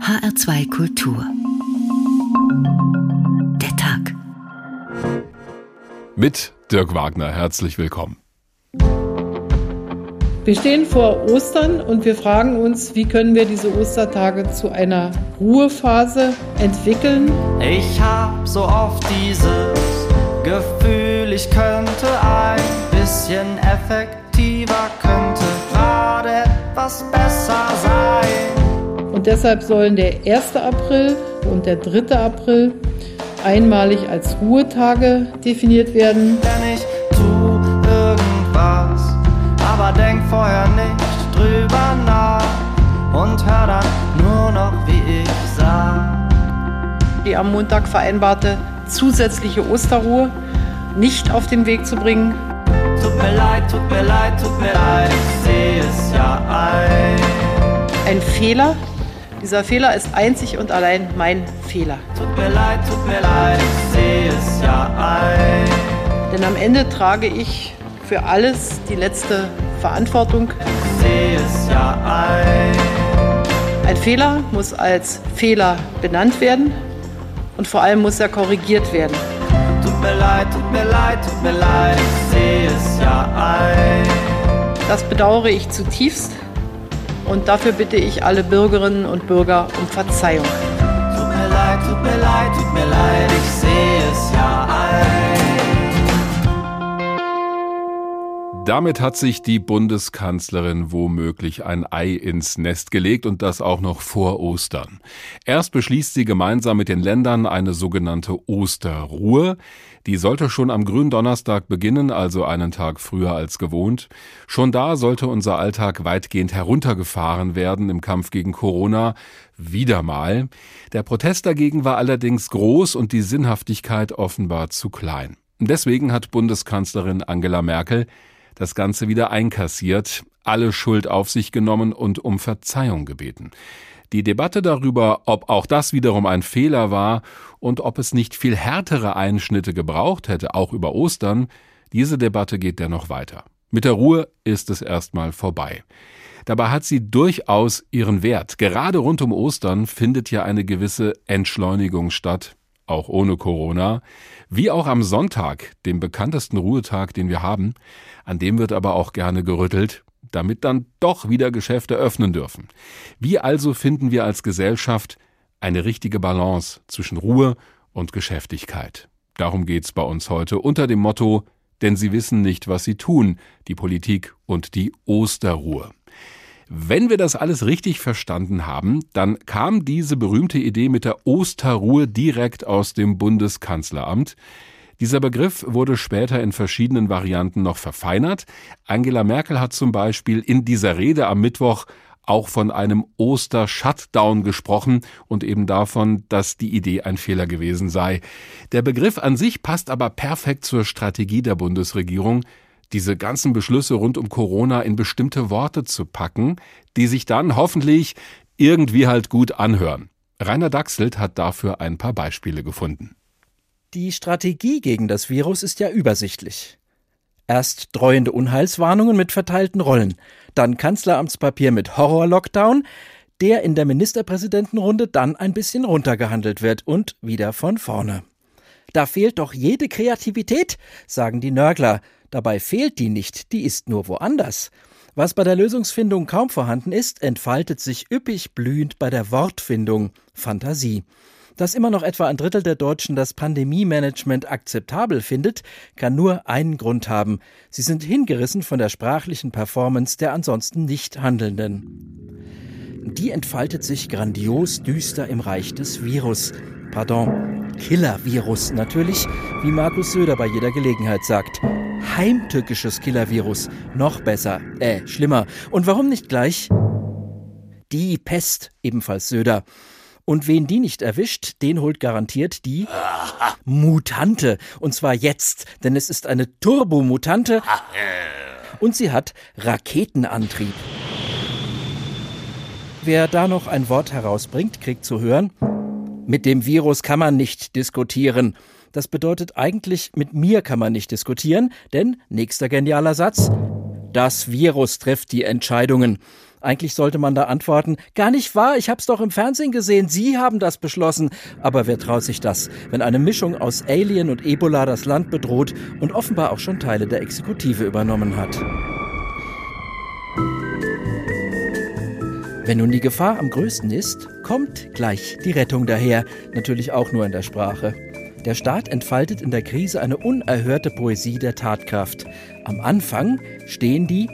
HR2 Kultur. Der Tag. Mit Dirk Wagner. Herzlich willkommen. Wir stehen vor Ostern und wir fragen uns, wie können wir diese Ostertage zu einer Ruhephase entwickeln. Ich hab so oft dieses Gefühl, ich könnte ein bisschen effektiver, könnte gerade etwas besser. Und deshalb sollen der 1. April und der 3. April einmalig als Ruhetage definiert werden. Denn ich tu irgendwas, aber denk vorher nicht drüber nach und hör dann nur noch, wie ich sag. Die am Montag vereinbarte zusätzliche Osterruhe nicht auf den Weg zu bringen. Tut mir leid, tut mir leid, tut mir leid, ich seh es ja ein. Ein Fehler. Dieser Fehler ist einzig und allein mein Fehler. Tut mir leid, tut mir leid, ich seh es ja ein. Denn am Ende trage ich für alles die letzte Verantwortung. Ich seh es ja ein. Ein Fehler muss als Fehler benannt werden und vor allem muss er korrigiert werden. Tut mir leid, tut mir leid, tut mir leid, ich seh es ja ein. Das bedauere ich zutiefst und dafür bitte ich alle Bürgerinnen und Bürger um Verzeihung. Tut mir leid, tut mir leid, tut mir leid, ich seh es ja Damit hat sich die Bundeskanzlerin womöglich ein Ei ins Nest gelegt und das auch noch vor Ostern. Erst beschließt sie gemeinsam mit den Ländern eine sogenannte Osterruhe. Die sollte schon am Gründonnerstag beginnen, also einen Tag früher als gewohnt. Schon da sollte unser Alltag weitgehend heruntergefahren werden im Kampf gegen Corona. Wieder mal. Der Protest dagegen war allerdings groß und die Sinnhaftigkeit offenbar zu klein. Deswegen hat Bundeskanzlerin Angela Merkel das Ganze wieder einkassiert, alle Schuld auf sich genommen und um Verzeihung gebeten. Die Debatte darüber, ob auch das wiederum ein Fehler war und ob es nicht viel härtere Einschnitte gebraucht hätte, auch über Ostern, diese Debatte geht dennoch weiter. Mit der Ruhe ist es erstmal vorbei. Dabei hat sie durchaus ihren Wert. Gerade rund um Ostern findet ja eine gewisse Entschleunigung statt, auch ohne Corona, wie auch am Sonntag, dem bekanntesten Ruhetag, den wir haben, an dem wird aber auch gerne gerüttelt, damit dann doch wieder Geschäfte öffnen dürfen. Wie also finden wir als Gesellschaft eine richtige Balance zwischen Ruhe und Geschäftigkeit? Darum geht's bei uns heute unter dem Motto, denn sie wissen nicht, was sie tun, die Politik und die Osterruhe. Wenn wir das alles richtig verstanden haben, dann kam diese berühmte Idee mit der Osterruhe direkt aus dem Bundeskanzleramt. Dieser Begriff wurde später in verschiedenen Varianten noch verfeinert. Angela Merkel hat zum Beispiel in dieser Rede am Mittwoch auch von einem Oster-Shutdown gesprochen und eben davon, dass die Idee ein Fehler gewesen sei. Der Begriff an sich passt aber perfekt zur Strategie der Bundesregierung, diese ganzen Beschlüsse rund um Corona in bestimmte Worte zu packen, die sich dann hoffentlich irgendwie halt gut anhören. Rainer Dachselt hat dafür ein paar Beispiele gefunden. Die Strategie gegen das Virus ist ja übersichtlich. Erst dreuende Unheilswarnungen mit verteilten Rollen, dann Kanzleramtspapier mit Horror-Lockdown, der in der Ministerpräsidentenrunde dann ein bisschen runtergehandelt wird und wieder von vorne. Da fehlt doch jede Kreativität, sagen die Nörgler. Dabei fehlt die nicht, die ist nur woanders. Was bei der Lösungsfindung kaum vorhanden ist, entfaltet sich üppig blühend bei der Wortfindung, Fantasie. Dass immer noch etwa ein Drittel der Deutschen das Pandemie-Management akzeptabel findet, kann nur einen Grund haben. Sie sind hingerissen von der sprachlichen Performance der ansonsten nicht Handelnden. Die entfaltet sich grandios düster im Reich des Virus. Pardon, Killer-Virus natürlich, wie Markus Söder bei jeder Gelegenheit sagt. Heimtückisches Killer-Virus. Noch besser. Äh, schlimmer. Und warum nicht gleich? Die Pest, ebenfalls Söder. Und wen die nicht erwischt, den holt garantiert die Mutante. Und zwar jetzt, denn es ist eine Turbomutante und sie hat Raketenantrieb. Wer da noch ein Wort herausbringt, kriegt zu hören, mit dem Virus kann man nicht diskutieren. Das bedeutet eigentlich, mit mir kann man nicht diskutieren, denn nächster genialer Satz, das Virus trifft die Entscheidungen. Eigentlich sollte man da antworten, gar nicht wahr, ich hab's doch im Fernsehen gesehen, Sie haben das beschlossen. Aber wer traut sich das, wenn eine Mischung aus Alien und Ebola das Land bedroht und offenbar auch schon Teile der Exekutive übernommen hat? Wenn nun die Gefahr am größten ist, kommt gleich die Rettung daher, natürlich auch nur in der Sprache. Der Staat entfaltet in der Krise eine unerhörte Poesie der Tatkraft. Am Anfang stehen die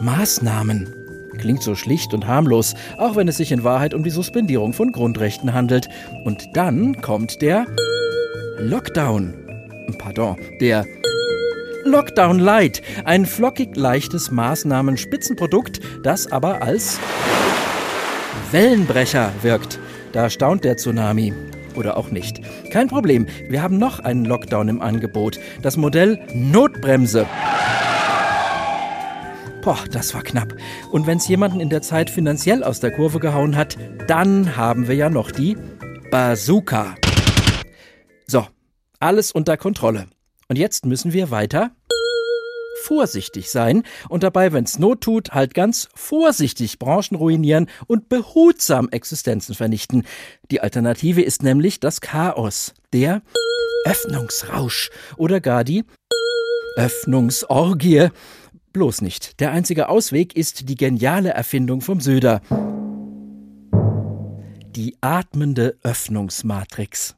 Maßnahmen. Klingt so schlicht und harmlos, auch wenn es sich in Wahrheit um die Suspendierung von Grundrechten handelt. Und dann kommt der Lockdown. Pardon, der Lockdown Light, ein flockig leichtes Maßnahmen-Spitzenprodukt, das aber als Wellenbrecher wirkt. Da staunt der Tsunami. Oder auch nicht. Kein Problem, wir haben noch einen Lockdown im Angebot. Das Modell Notbremse. Boah, das war knapp. Und wenn es jemanden in der Zeit finanziell aus der Kurve gehauen hat, dann haben wir ja noch die Bazooka. So, alles unter Kontrolle. Und jetzt müssen wir weiter vorsichtig sein und dabei, wenn's Not tut, halt ganz vorsichtig Branchen ruinieren und behutsam Existenzen vernichten. Die Alternative ist nämlich das Chaos, der Öffnungsrausch oder gar die Öffnungsorgie. Bloß nicht. Der einzige Ausweg ist die geniale Erfindung vom Söder. Die atmende Öffnungsmatrix.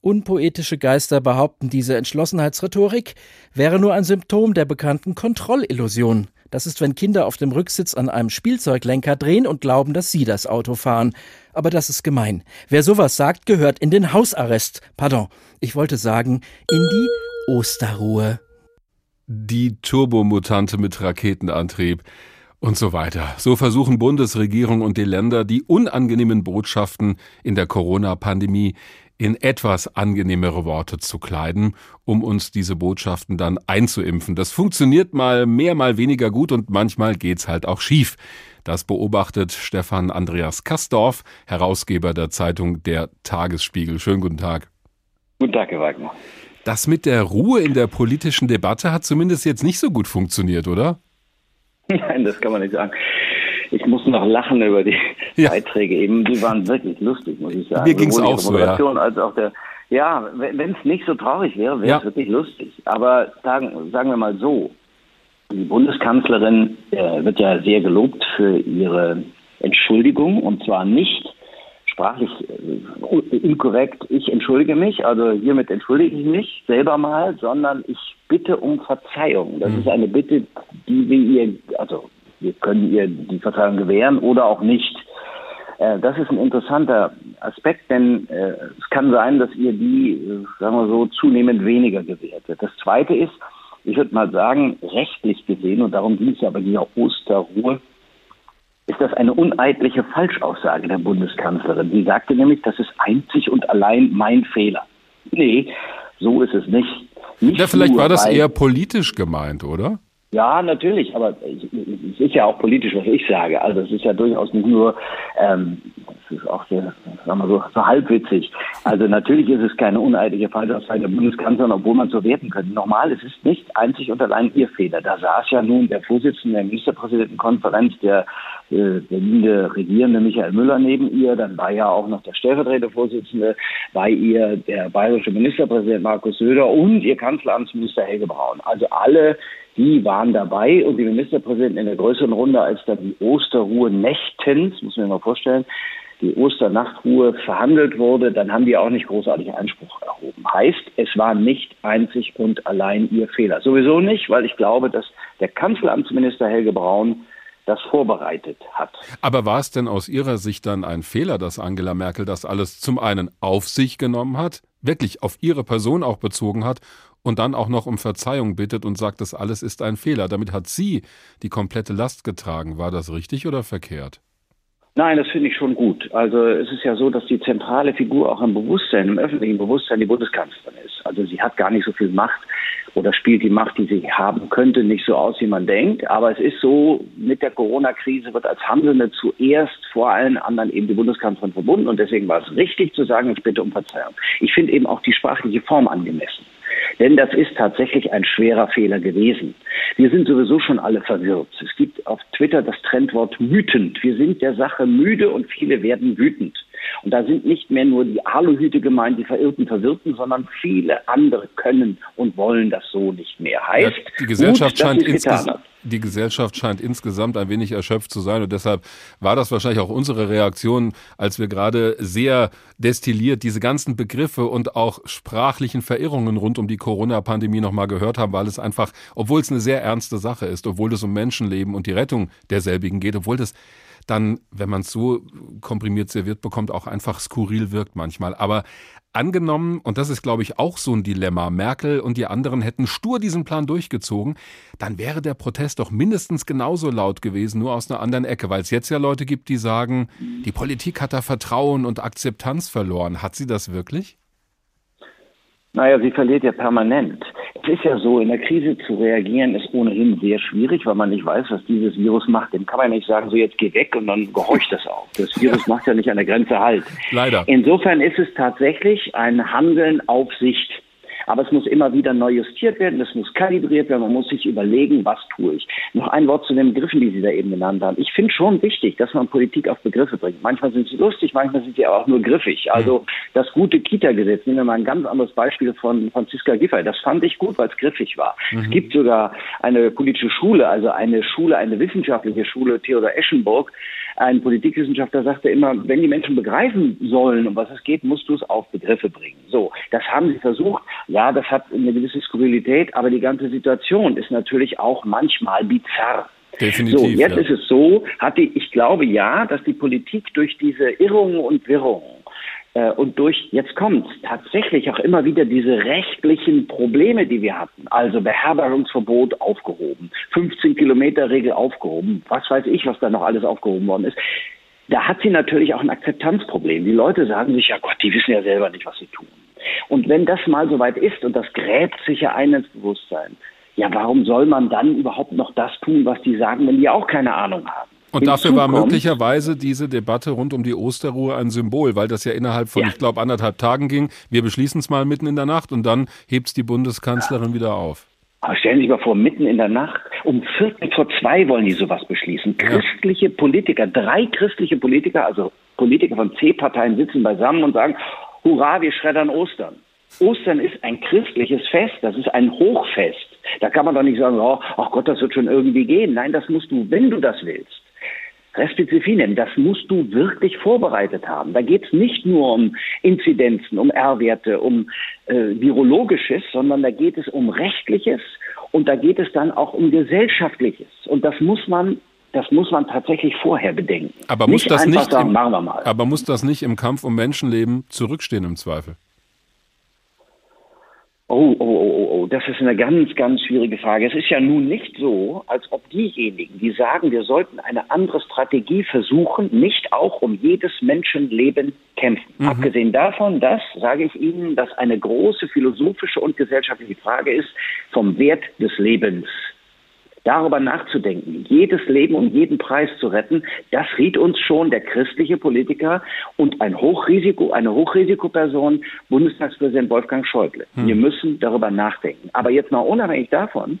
Unpoetische Geister behaupten, diese Entschlossenheitsrhetorik wäre nur ein Symptom der bekannten Kontrollillusion. Das ist, wenn Kinder auf dem Rücksitz an einem Spielzeuglenker drehen und glauben, dass sie das Auto fahren. Aber das ist gemein. Wer sowas sagt, gehört in den Hausarrest. Pardon, ich wollte sagen, in die Osterruhe die Turbomutante mit Raketenantrieb und so weiter. So versuchen Bundesregierung und die Länder, die unangenehmen Botschaften in der Corona-Pandemie in etwas angenehmere Worte zu kleiden, um uns diese Botschaften dann einzuimpfen. Das funktioniert mal mehr, mal weniger gut und manchmal geht's halt auch schief. Das beobachtet Stefan Andreas Kastorf, Herausgeber der Zeitung Der Tagesspiegel. Schönen guten Tag. Guten Tag, Herr Wagner. Das mit der Ruhe in der politischen Debatte hat zumindest jetzt nicht so gut funktioniert, oder? Nein, das kann man nicht sagen. Ich muss noch lachen über die ja. Beiträge eben. Die waren wirklich lustig, muss ich sagen. Mir ging es auch so, ja. Als auch der, ja, wenn es nicht so traurig wäre, wäre es ja. wirklich lustig. Aber sagen, sagen wir mal so, die Bundeskanzlerin äh, wird ja sehr gelobt für ihre Entschuldigung und zwar nicht sprachlich äh, inkorrekt, ich entschuldige mich, also hiermit entschuldige ich mich selber mal, sondern ich bitte um Verzeihung. Das mhm. ist eine Bitte, die wir ihr, also wir können ihr die Verzeihung gewähren oder auch nicht. Äh, das ist ein interessanter Aspekt, denn äh, es kann sein, dass ihr die, sagen wir so, zunehmend weniger gewährt wird. Das Zweite ist, ich würde mal sagen, rechtlich gesehen, und darum ging es ja bei dieser Osterruhe, ist das eine uneidliche Falschaussage der Bundeskanzlerin. Sie sagte nämlich, das ist einzig und allein mein Fehler. Nee, so ist es nicht. nicht ja, vielleicht war das eher politisch gemeint, oder? Ja, natürlich, aber es ist ja auch politisch, was ich sage. Also es ist ja durchaus nicht nur, ähm, es ist auch sehr, sagen wir so, so halbwitzig. Also natürlich ist es keine uneidliche Falschaussage der Bundeskanzlerin, obwohl man so werten könnte. Normal, es ist nicht einzig und allein ihr Fehler. Da saß ja nun der Vorsitzende der Ministerpräsidentenkonferenz, der äh, Berliner Regierende Michael Müller neben ihr, dann war ja auch noch der stellvertretende Vorsitzende bei ihr, der bayerische Ministerpräsident Markus Söder und ihr Kanzleramtsminister Helge Braun. Also alle die waren dabei und die Ministerpräsidenten in der größeren Runde, als dann die Osterruhe nächtens, muss man sich mal vorstellen, die Osternachtruhe verhandelt wurde, dann haben die auch nicht großartig Einspruch erhoben. Heißt, es war nicht einzig und allein ihr Fehler. Sowieso nicht, weil ich glaube, dass der Kanzleramtsminister Helge Braun das vorbereitet hat. Aber war es denn aus Ihrer Sicht dann ein Fehler, dass Angela Merkel das alles zum einen auf sich genommen hat, wirklich auf ihre Person auch bezogen hat und dann auch noch um Verzeihung bittet und sagt, das alles ist ein Fehler. Damit hat sie die komplette Last getragen. War das richtig oder verkehrt? Nein, das finde ich schon gut. Also es ist ja so, dass die zentrale Figur auch im Bewusstsein, im öffentlichen Bewusstsein die Bundeskanzlerin ist. Also sie hat gar nicht so viel Macht oder spielt die Macht, die sie haben könnte, nicht so aus, wie man denkt. Aber es ist so, mit der Corona-Krise wird als Handelnde zuerst vor allen anderen eben die Bundeskanzlerin verbunden. Und deswegen war es richtig zu sagen, ich bitte um Verzeihung. Ich finde eben auch die sprachliche Form angemessen. Denn das ist tatsächlich ein schwerer Fehler gewesen. Wir sind sowieso schon alle verwirrt. Es gibt auf Twitter das Trendwort wütend. Wir sind der Sache müde und viele werden wütend. Und da sind nicht mehr nur die Aluhüte gemeint, die Verirrten, Verwirrten, sondern viele andere können und wollen das so nicht mehr. Heißt, ja, die Gesellschaft gut, scheint insgesamt die Gesellschaft scheint insgesamt ein wenig erschöpft zu sein. Und deshalb war das wahrscheinlich auch unsere Reaktion, als wir gerade sehr destilliert diese ganzen Begriffe und auch sprachlichen Verirrungen rund um die Corona-Pandemie nochmal gehört haben, weil es einfach, obwohl es eine sehr ernste Sache ist, obwohl es um Menschenleben und die Rettung derselbigen geht, obwohl das dann, wenn man es so komprimiert serviert bekommt, auch einfach skurril wirkt manchmal. Aber angenommen, und das ist, glaube ich, auch so ein Dilemma, Merkel und die anderen hätten stur diesen Plan durchgezogen, dann wäre der Protest doch mindestens genauso laut gewesen, nur aus einer anderen Ecke, weil es jetzt ja Leute gibt, die sagen, die Politik hat da Vertrauen und Akzeptanz verloren. Hat sie das wirklich? Naja, sie verliert ja permanent. Es ist ja so, in der Krise zu reagieren ist ohnehin sehr schwierig, weil man nicht weiß, was dieses Virus macht. Dem kann man nicht sagen, so jetzt geh weg und dann gehorcht das auch. Das Virus macht ja nicht an der Grenze halt. Leider. Insofern ist es tatsächlich ein Handeln auf Sicht. Aber es muss immer wieder neu justiert werden, es muss kalibriert werden, man muss sich überlegen, was tue ich. Noch ein Wort zu den Begriffen, die Sie da eben genannt haben. Ich finde schon wichtig, dass man Politik auf Begriffe bringt. Manchmal sind sie lustig, manchmal sind sie aber auch nur griffig. Also das gute Kita-Gesetz, nehmen wir mal ein ganz anderes Beispiel von Franziska Giffey. Das fand ich gut, weil es griffig war. Mhm. Es gibt sogar eine politische Schule, also eine Schule, eine wissenschaftliche Schule, Theodor Eschenburg, ein Politikwissenschaftler sagte immer, wenn die Menschen begreifen sollen, um was es geht, musst du es auf Begriffe bringen. So, das haben sie versucht. Ja, das hat eine gewisse Skurrilität, aber die ganze Situation ist natürlich auch manchmal bizarr. Definitiv. So, jetzt ja. ist es so, hat die, ich glaube ja, dass die Politik durch diese Irrungen und Wirrungen und durch, jetzt kommt tatsächlich auch immer wieder diese rechtlichen Probleme, die wir hatten. Also Beherbergungsverbot aufgehoben, 15 Kilometer Regel aufgehoben, was weiß ich, was da noch alles aufgehoben worden ist. Da hat sie natürlich auch ein Akzeptanzproblem. Die Leute sagen sich, ja Gott, die wissen ja selber nicht, was sie tun. Und wenn das mal soweit ist und das gräbt sich ja ein ins Bewusstsein, ja, warum soll man dann überhaupt noch das tun, was die sagen, wenn die auch keine Ahnung haben? Und dafür war möglicherweise diese Debatte rund um die Osterruhe ein Symbol, weil das ja innerhalb von, ja. ich glaube, anderthalb Tagen ging. Wir beschließen es mal mitten in der Nacht und dann hebt es die Bundeskanzlerin ja. wieder auf. Aber stellen Sie sich mal vor, mitten in der Nacht, um Viertel vor zwei wollen die sowas beschließen. Christliche ja. Politiker, drei christliche Politiker, also Politiker von C-Parteien sitzen beisammen und sagen, hurra, wir schreddern Ostern. Ostern ist ein christliches Fest, das ist ein Hochfest. Da kann man doch nicht sagen, oh, ach Gott, das wird schon irgendwie gehen. Nein, das musst du, wenn du das willst, Restizifinen, das musst du wirklich vorbereitet haben. Da geht es nicht nur um Inzidenzen, um R-Werte, um äh, Virologisches, sondern da geht es um Rechtliches und da geht es dann auch um Gesellschaftliches. Und das muss man das muss man tatsächlich vorher bedenken. Aber muss nicht das nicht sagen, im, Aber muss das nicht im Kampf um Menschenleben zurückstehen im Zweifel? Oh, oh, oh, oh, oh, das ist eine ganz, ganz schwierige Frage. Es ist ja nun nicht so, als ob diejenigen, die sagen, wir sollten eine andere Strategie versuchen, nicht auch um jedes Menschenleben kämpfen. Mhm. Abgesehen davon, dass, sage ich Ihnen, dass eine große philosophische und gesellschaftliche Frage ist vom Wert des Lebens darüber nachzudenken, jedes Leben um jeden Preis zu retten, das riet uns schon der christliche Politiker und ein Hochrisiko, eine Hochrisikoperson, Bundestagspräsident Wolfgang Schäuble. Hm. Wir müssen darüber nachdenken. Aber jetzt mal unabhängig davon,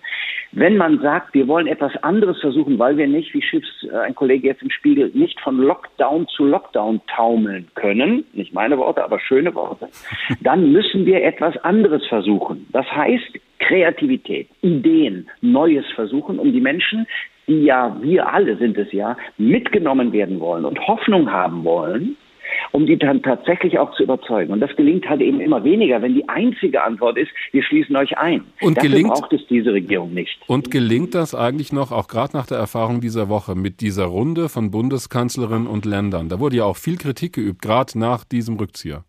wenn man sagt, wir wollen etwas anderes versuchen, weil wir nicht, wie Schiffs äh, ein Kollege jetzt im Spiegel, nicht von Lockdown zu Lockdown taumeln können, nicht meine Worte, aber schöne Worte, dann müssen wir etwas anderes versuchen. Das heißt, Kreativität, Ideen, Neues versuchen, um die Menschen, die ja, wir alle sind es ja, mitgenommen werden wollen und Hoffnung haben wollen, um die dann tatsächlich auch zu überzeugen. Und das gelingt halt eben immer weniger, wenn die einzige Antwort ist, wir schließen euch ein. Und Dafür gelingt, braucht es diese Regierung nicht. Und gelingt das eigentlich noch, auch gerade nach der Erfahrung dieser Woche, mit dieser Runde von Bundeskanzlerinnen und Ländern? Da wurde ja auch viel Kritik geübt, gerade nach diesem Rückzieher.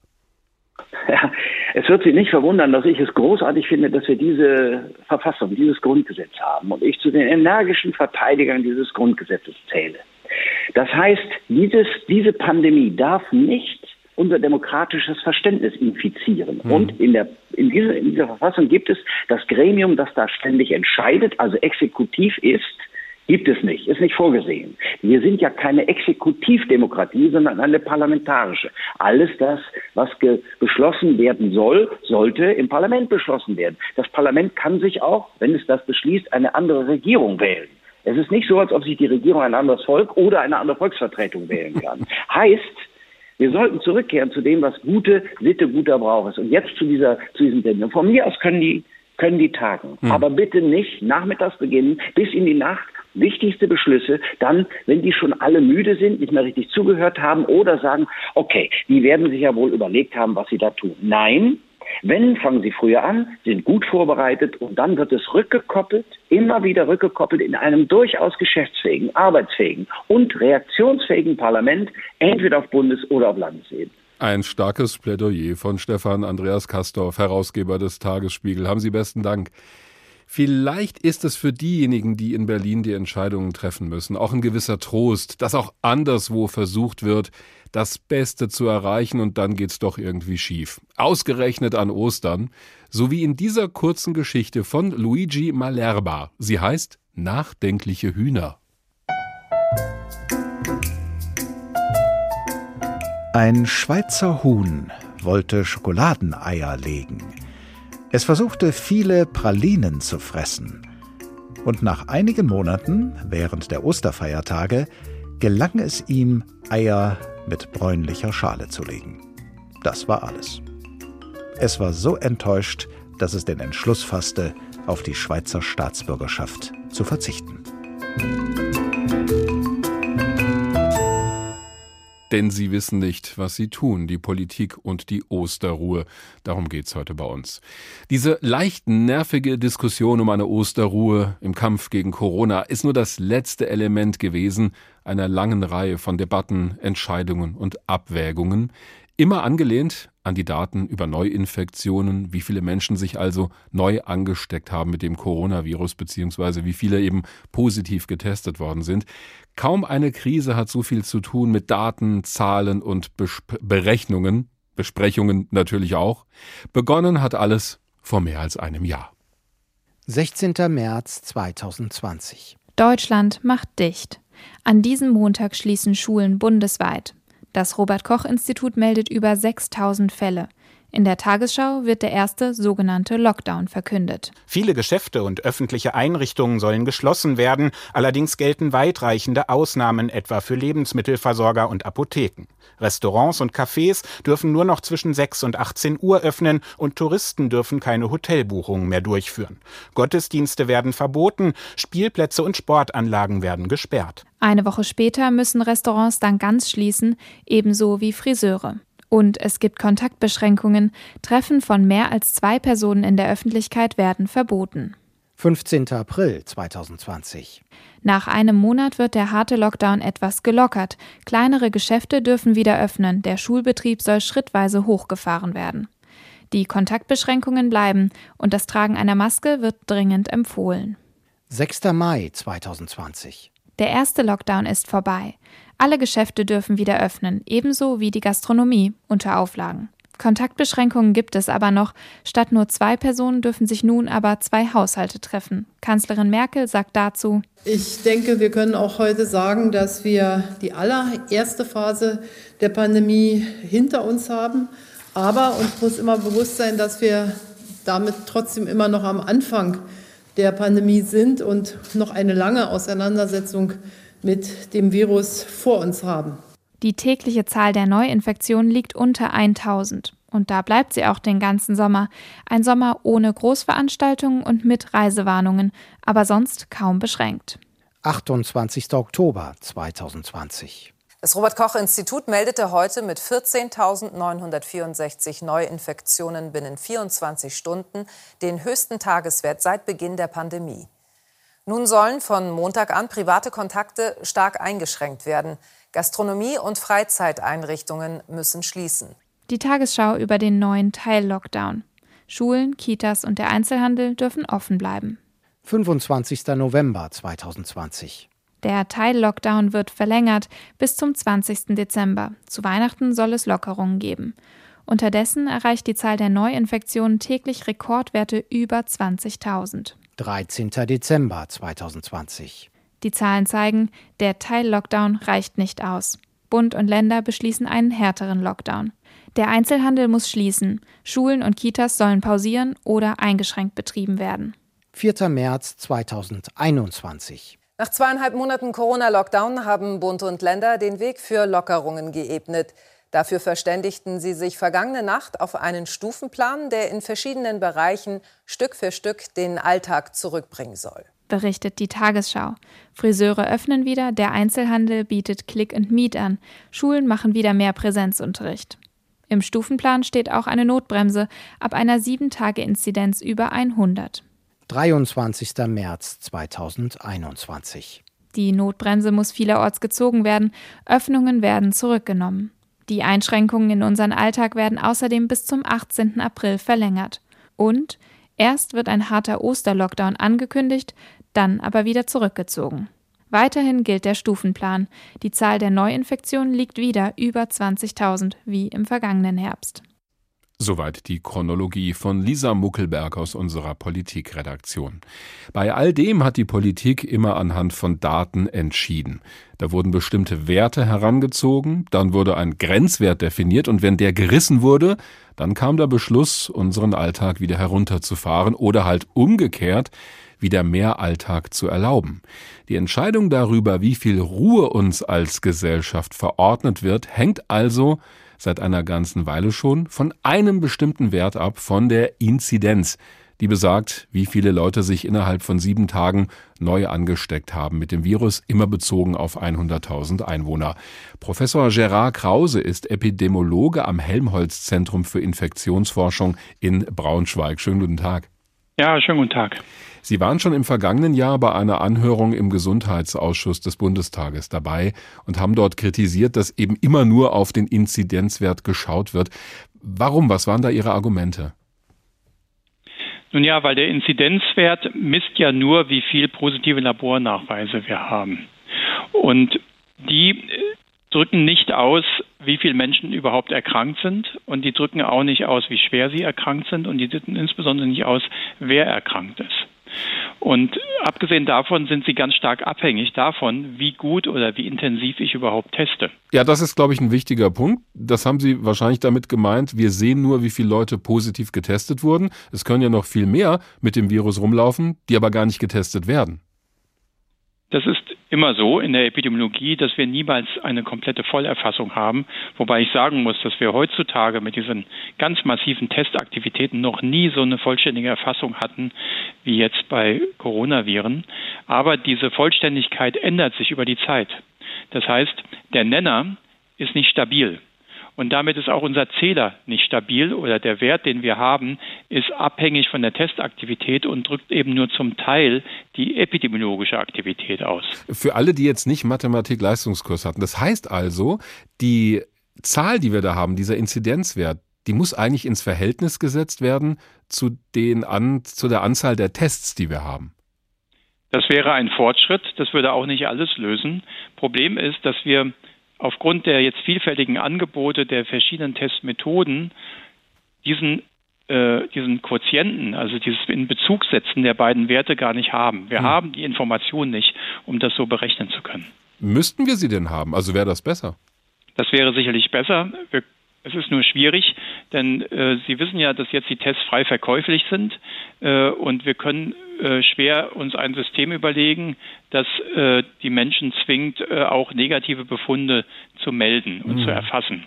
Ja, es wird Sie nicht verwundern, dass ich es großartig finde, dass wir diese Verfassung, dieses Grundgesetz haben und ich zu den energischen Verteidigern dieses Grundgesetzes zähle. Das heißt, dieses, diese Pandemie darf nicht unser demokratisches Verständnis infizieren. Mhm. Und in, der, in, dieser, in dieser Verfassung gibt es das Gremium, das da ständig entscheidet, also exekutiv ist, Gibt es nicht, ist nicht vorgesehen. Wir sind ja keine Exekutivdemokratie, sondern eine parlamentarische. Alles das, was beschlossen werden soll, sollte im Parlament beschlossen werden. Das Parlament kann sich auch, wenn es das beschließt, eine andere Regierung wählen. Es ist nicht so, als ob sich die Regierung ein anderes Volk oder eine andere Volksvertretung wählen kann. heißt, wir sollten zurückkehren zu dem, was gute Sitte, guter Brauch ist. Und jetzt zu dieser, zu diesem Termin. Von mir aus können die, können die tagen. Hm. Aber bitte nicht nachmittags beginnen, bis in die Nacht wichtigste Beschlüsse dann, wenn die schon alle müde sind, nicht mehr richtig zugehört haben oder sagen, okay, die werden sich ja wohl überlegt haben, was sie da tun. Nein, wenn, fangen Sie früher an, sind gut vorbereitet und dann wird es rückgekoppelt, immer wieder rückgekoppelt in einem durchaus geschäftsfähigen, arbeitsfähigen und reaktionsfähigen Parlament, entweder auf Bundes- oder auf Landesebene. Ein starkes Plädoyer von Stefan Andreas Kastorf, Herausgeber des Tagesspiegel. Haben Sie besten Dank. Vielleicht ist es für diejenigen, die in Berlin die Entscheidungen treffen müssen, auch ein gewisser Trost, dass auch anderswo versucht wird, das Beste zu erreichen und dann geht's doch irgendwie schief. Ausgerechnet an Ostern, so wie in dieser kurzen Geschichte von Luigi Malerba. Sie heißt Nachdenkliche Hühner. Ein Schweizer Huhn wollte Schokoladeneier legen. Es versuchte viele Pralinen zu fressen. Und nach einigen Monaten, während der Osterfeiertage, gelang es ihm, Eier mit bräunlicher Schale zu legen. Das war alles. Es war so enttäuscht, dass es den Entschluss fasste, auf die Schweizer Staatsbürgerschaft zu verzichten. Denn sie wissen nicht, was sie tun, die Politik und die Osterruhe. Darum geht's heute bei uns. Diese leicht nervige Diskussion um eine Osterruhe im Kampf gegen Corona ist nur das letzte Element gewesen einer langen Reihe von Debatten, Entscheidungen und Abwägungen, immer angelehnt an die Daten über Neuinfektionen, wie viele Menschen sich also neu angesteckt haben mit dem Coronavirus, beziehungsweise wie viele eben positiv getestet worden sind. Kaum eine Krise hat so viel zu tun mit Daten, Zahlen und Besp Berechnungen, Besprechungen natürlich auch. Begonnen hat alles vor mehr als einem Jahr. 16. März 2020. Deutschland macht dicht. An diesem Montag schließen Schulen bundesweit. Das Robert Koch Institut meldet über 6000 Fälle. In der Tagesschau wird der erste sogenannte Lockdown verkündet. Viele Geschäfte und öffentliche Einrichtungen sollen geschlossen werden, allerdings gelten weitreichende Ausnahmen etwa für Lebensmittelversorger und Apotheken. Restaurants und Cafés dürfen nur noch zwischen 6 und 18 Uhr öffnen und Touristen dürfen keine Hotelbuchungen mehr durchführen. Gottesdienste werden verboten, Spielplätze und Sportanlagen werden gesperrt. Eine Woche später müssen Restaurants dann ganz schließen, ebenso wie Friseure. Und es gibt Kontaktbeschränkungen. Treffen von mehr als zwei Personen in der Öffentlichkeit werden verboten. 15. April 2020. Nach einem Monat wird der harte Lockdown etwas gelockert. Kleinere Geschäfte dürfen wieder öffnen. Der Schulbetrieb soll schrittweise hochgefahren werden. Die Kontaktbeschränkungen bleiben und das Tragen einer Maske wird dringend empfohlen. 6. Mai 2020. Der erste Lockdown ist vorbei. Alle Geschäfte dürfen wieder öffnen, ebenso wie die Gastronomie unter Auflagen. Kontaktbeschränkungen gibt es aber noch. Statt nur zwei Personen dürfen sich nun aber zwei Haushalte treffen. Kanzlerin Merkel sagt dazu, ich denke, wir können auch heute sagen, dass wir die allererste Phase der Pandemie hinter uns haben. Aber uns muss immer bewusst sein, dass wir damit trotzdem immer noch am Anfang der Pandemie sind und noch eine lange Auseinandersetzung mit dem Virus vor uns haben. Die tägliche Zahl der Neuinfektionen liegt unter 1000. Und da bleibt sie auch den ganzen Sommer. Ein Sommer ohne Großveranstaltungen und mit Reisewarnungen, aber sonst kaum beschränkt. 28. Oktober 2020. Das Robert Koch Institut meldete heute mit 14.964 Neuinfektionen binnen 24 Stunden den höchsten Tageswert seit Beginn der Pandemie. Nun sollen von Montag an private Kontakte stark eingeschränkt werden. Gastronomie und Freizeiteinrichtungen müssen schließen. Die Tagesschau über den neuen Teil-Lockdown. Schulen, Kitas und der Einzelhandel dürfen offen bleiben. 25. November 2020. Der Teil-Lockdown wird verlängert bis zum 20. Dezember. Zu Weihnachten soll es Lockerungen geben. Unterdessen erreicht die Zahl der Neuinfektionen täglich Rekordwerte über 20.000. 13. Dezember 2020. Die Zahlen zeigen, der Teil-Lockdown reicht nicht aus. Bund und Länder beschließen einen härteren Lockdown. Der Einzelhandel muss schließen, Schulen und Kitas sollen pausieren oder eingeschränkt betrieben werden. 4. März 2021. Nach zweieinhalb Monaten Corona-Lockdown haben Bund und Länder den Weg für Lockerungen geebnet. Dafür verständigten sie sich vergangene Nacht auf einen Stufenplan, der in verschiedenen Bereichen Stück für Stück den Alltag zurückbringen soll. Berichtet die Tagesschau. Friseure öffnen wieder, der Einzelhandel bietet Click and Meet an, Schulen machen wieder mehr Präsenzunterricht. Im Stufenplan steht auch eine Notbremse ab einer 7-Tage-Inzidenz über 100. 23. März 2021. Die Notbremse muss vielerorts gezogen werden, Öffnungen werden zurückgenommen. Die Einschränkungen in unseren Alltag werden außerdem bis zum 18. April verlängert. Und erst wird ein harter Osterlockdown angekündigt, dann aber wieder zurückgezogen. Weiterhin gilt der Stufenplan. Die Zahl der Neuinfektionen liegt wieder über 20.000 wie im vergangenen Herbst. Soweit die Chronologie von Lisa Muckelberg aus unserer Politikredaktion. Bei all dem hat die Politik immer anhand von Daten entschieden. Da wurden bestimmte Werte herangezogen, dann wurde ein Grenzwert definiert und wenn der gerissen wurde, dann kam der Beschluss, unseren Alltag wieder herunterzufahren oder halt umgekehrt wieder mehr Alltag zu erlauben. Die Entscheidung darüber, wie viel Ruhe uns als Gesellschaft verordnet wird, hängt also seit einer ganzen Weile schon von einem bestimmten Wert ab, von der Inzidenz, die besagt, wie viele Leute sich innerhalb von sieben Tagen neu angesteckt haben mit dem Virus, immer bezogen auf 100.000 Einwohner. Professor Gerard Krause ist Epidemiologe am Helmholtz Zentrum für Infektionsforschung in Braunschweig. Schönen guten Tag. Ja, schönen guten Tag. Sie waren schon im vergangenen Jahr bei einer Anhörung im Gesundheitsausschuss des Bundestages dabei und haben dort kritisiert, dass eben immer nur auf den Inzidenzwert geschaut wird. Warum? Was waren da Ihre Argumente? Nun ja, weil der Inzidenzwert misst ja nur, wie viel positive Labornachweise wir haben. Und die drücken nicht aus, wie viele Menschen überhaupt erkrankt sind und die drücken auch nicht aus, wie schwer sie erkrankt sind und die drücken insbesondere nicht aus, wer erkrankt ist. Und abgesehen davon sind sie ganz stark abhängig davon, wie gut oder wie intensiv ich überhaupt teste. Ja, das ist, glaube ich, ein wichtiger Punkt. Das haben Sie wahrscheinlich damit gemeint. Wir sehen nur, wie viele Leute positiv getestet wurden. Es können ja noch viel mehr mit dem Virus rumlaufen, die aber gar nicht getestet werden. Das ist immer so in der Epidemiologie, dass wir niemals eine komplette Vollerfassung haben. Wobei ich sagen muss, dass wir heutzutage mit diesen ganz massiven Testaktivitäten noch nie so eine vollständige Erfassung hatten wie jetzt bei Coronaviren. Aber diese Vollständigkeit ändert sich über die Zeit. Das heißt, der Nenner ist nicht stabil. Und damit ist auch unser Zähler nicht stabil oder der Wert, den wir haben, ist abhängig von der Testaktivität und drückt eben nur zum Teil die epidemiologische Aktivität aus. Für alle, die jetzt nicht Mathematik-Leistungskurs hatten, das heißt also, die Zahl, die wir da haben, dieser Inzidenzwert, die muss eigentlich ins Verhältnis gesetzt werden zu, den an, zu der Anzahl der Tests, die wir haben. Das wäre ein Fortschritt. Das würde auch nicht alles lösen. Problem ist, dass wir aufgrund der jetzt vielfältigen Angebote der verschiedenen Testmethoden diesen äh, diesen Quotienten, also dieses in Bezug setzen der beiden Werte gar nicht haben. Wir hm. haben die Information nicht, um das so berechnen zu können. Müssten wir sie denn haben? Also wäre das besser? Das wäre sicherlich besser. Wir, es ist nur schwierig, denn äh, Sie wissen ja, dass jetzt die Tests frei verkäuflich sind äh, und wir können äh, schwer uns ein System überlegen, das äh, die Menschen zwingt, äh, auch negative Befunde zu melden und mhm. zu erfassen.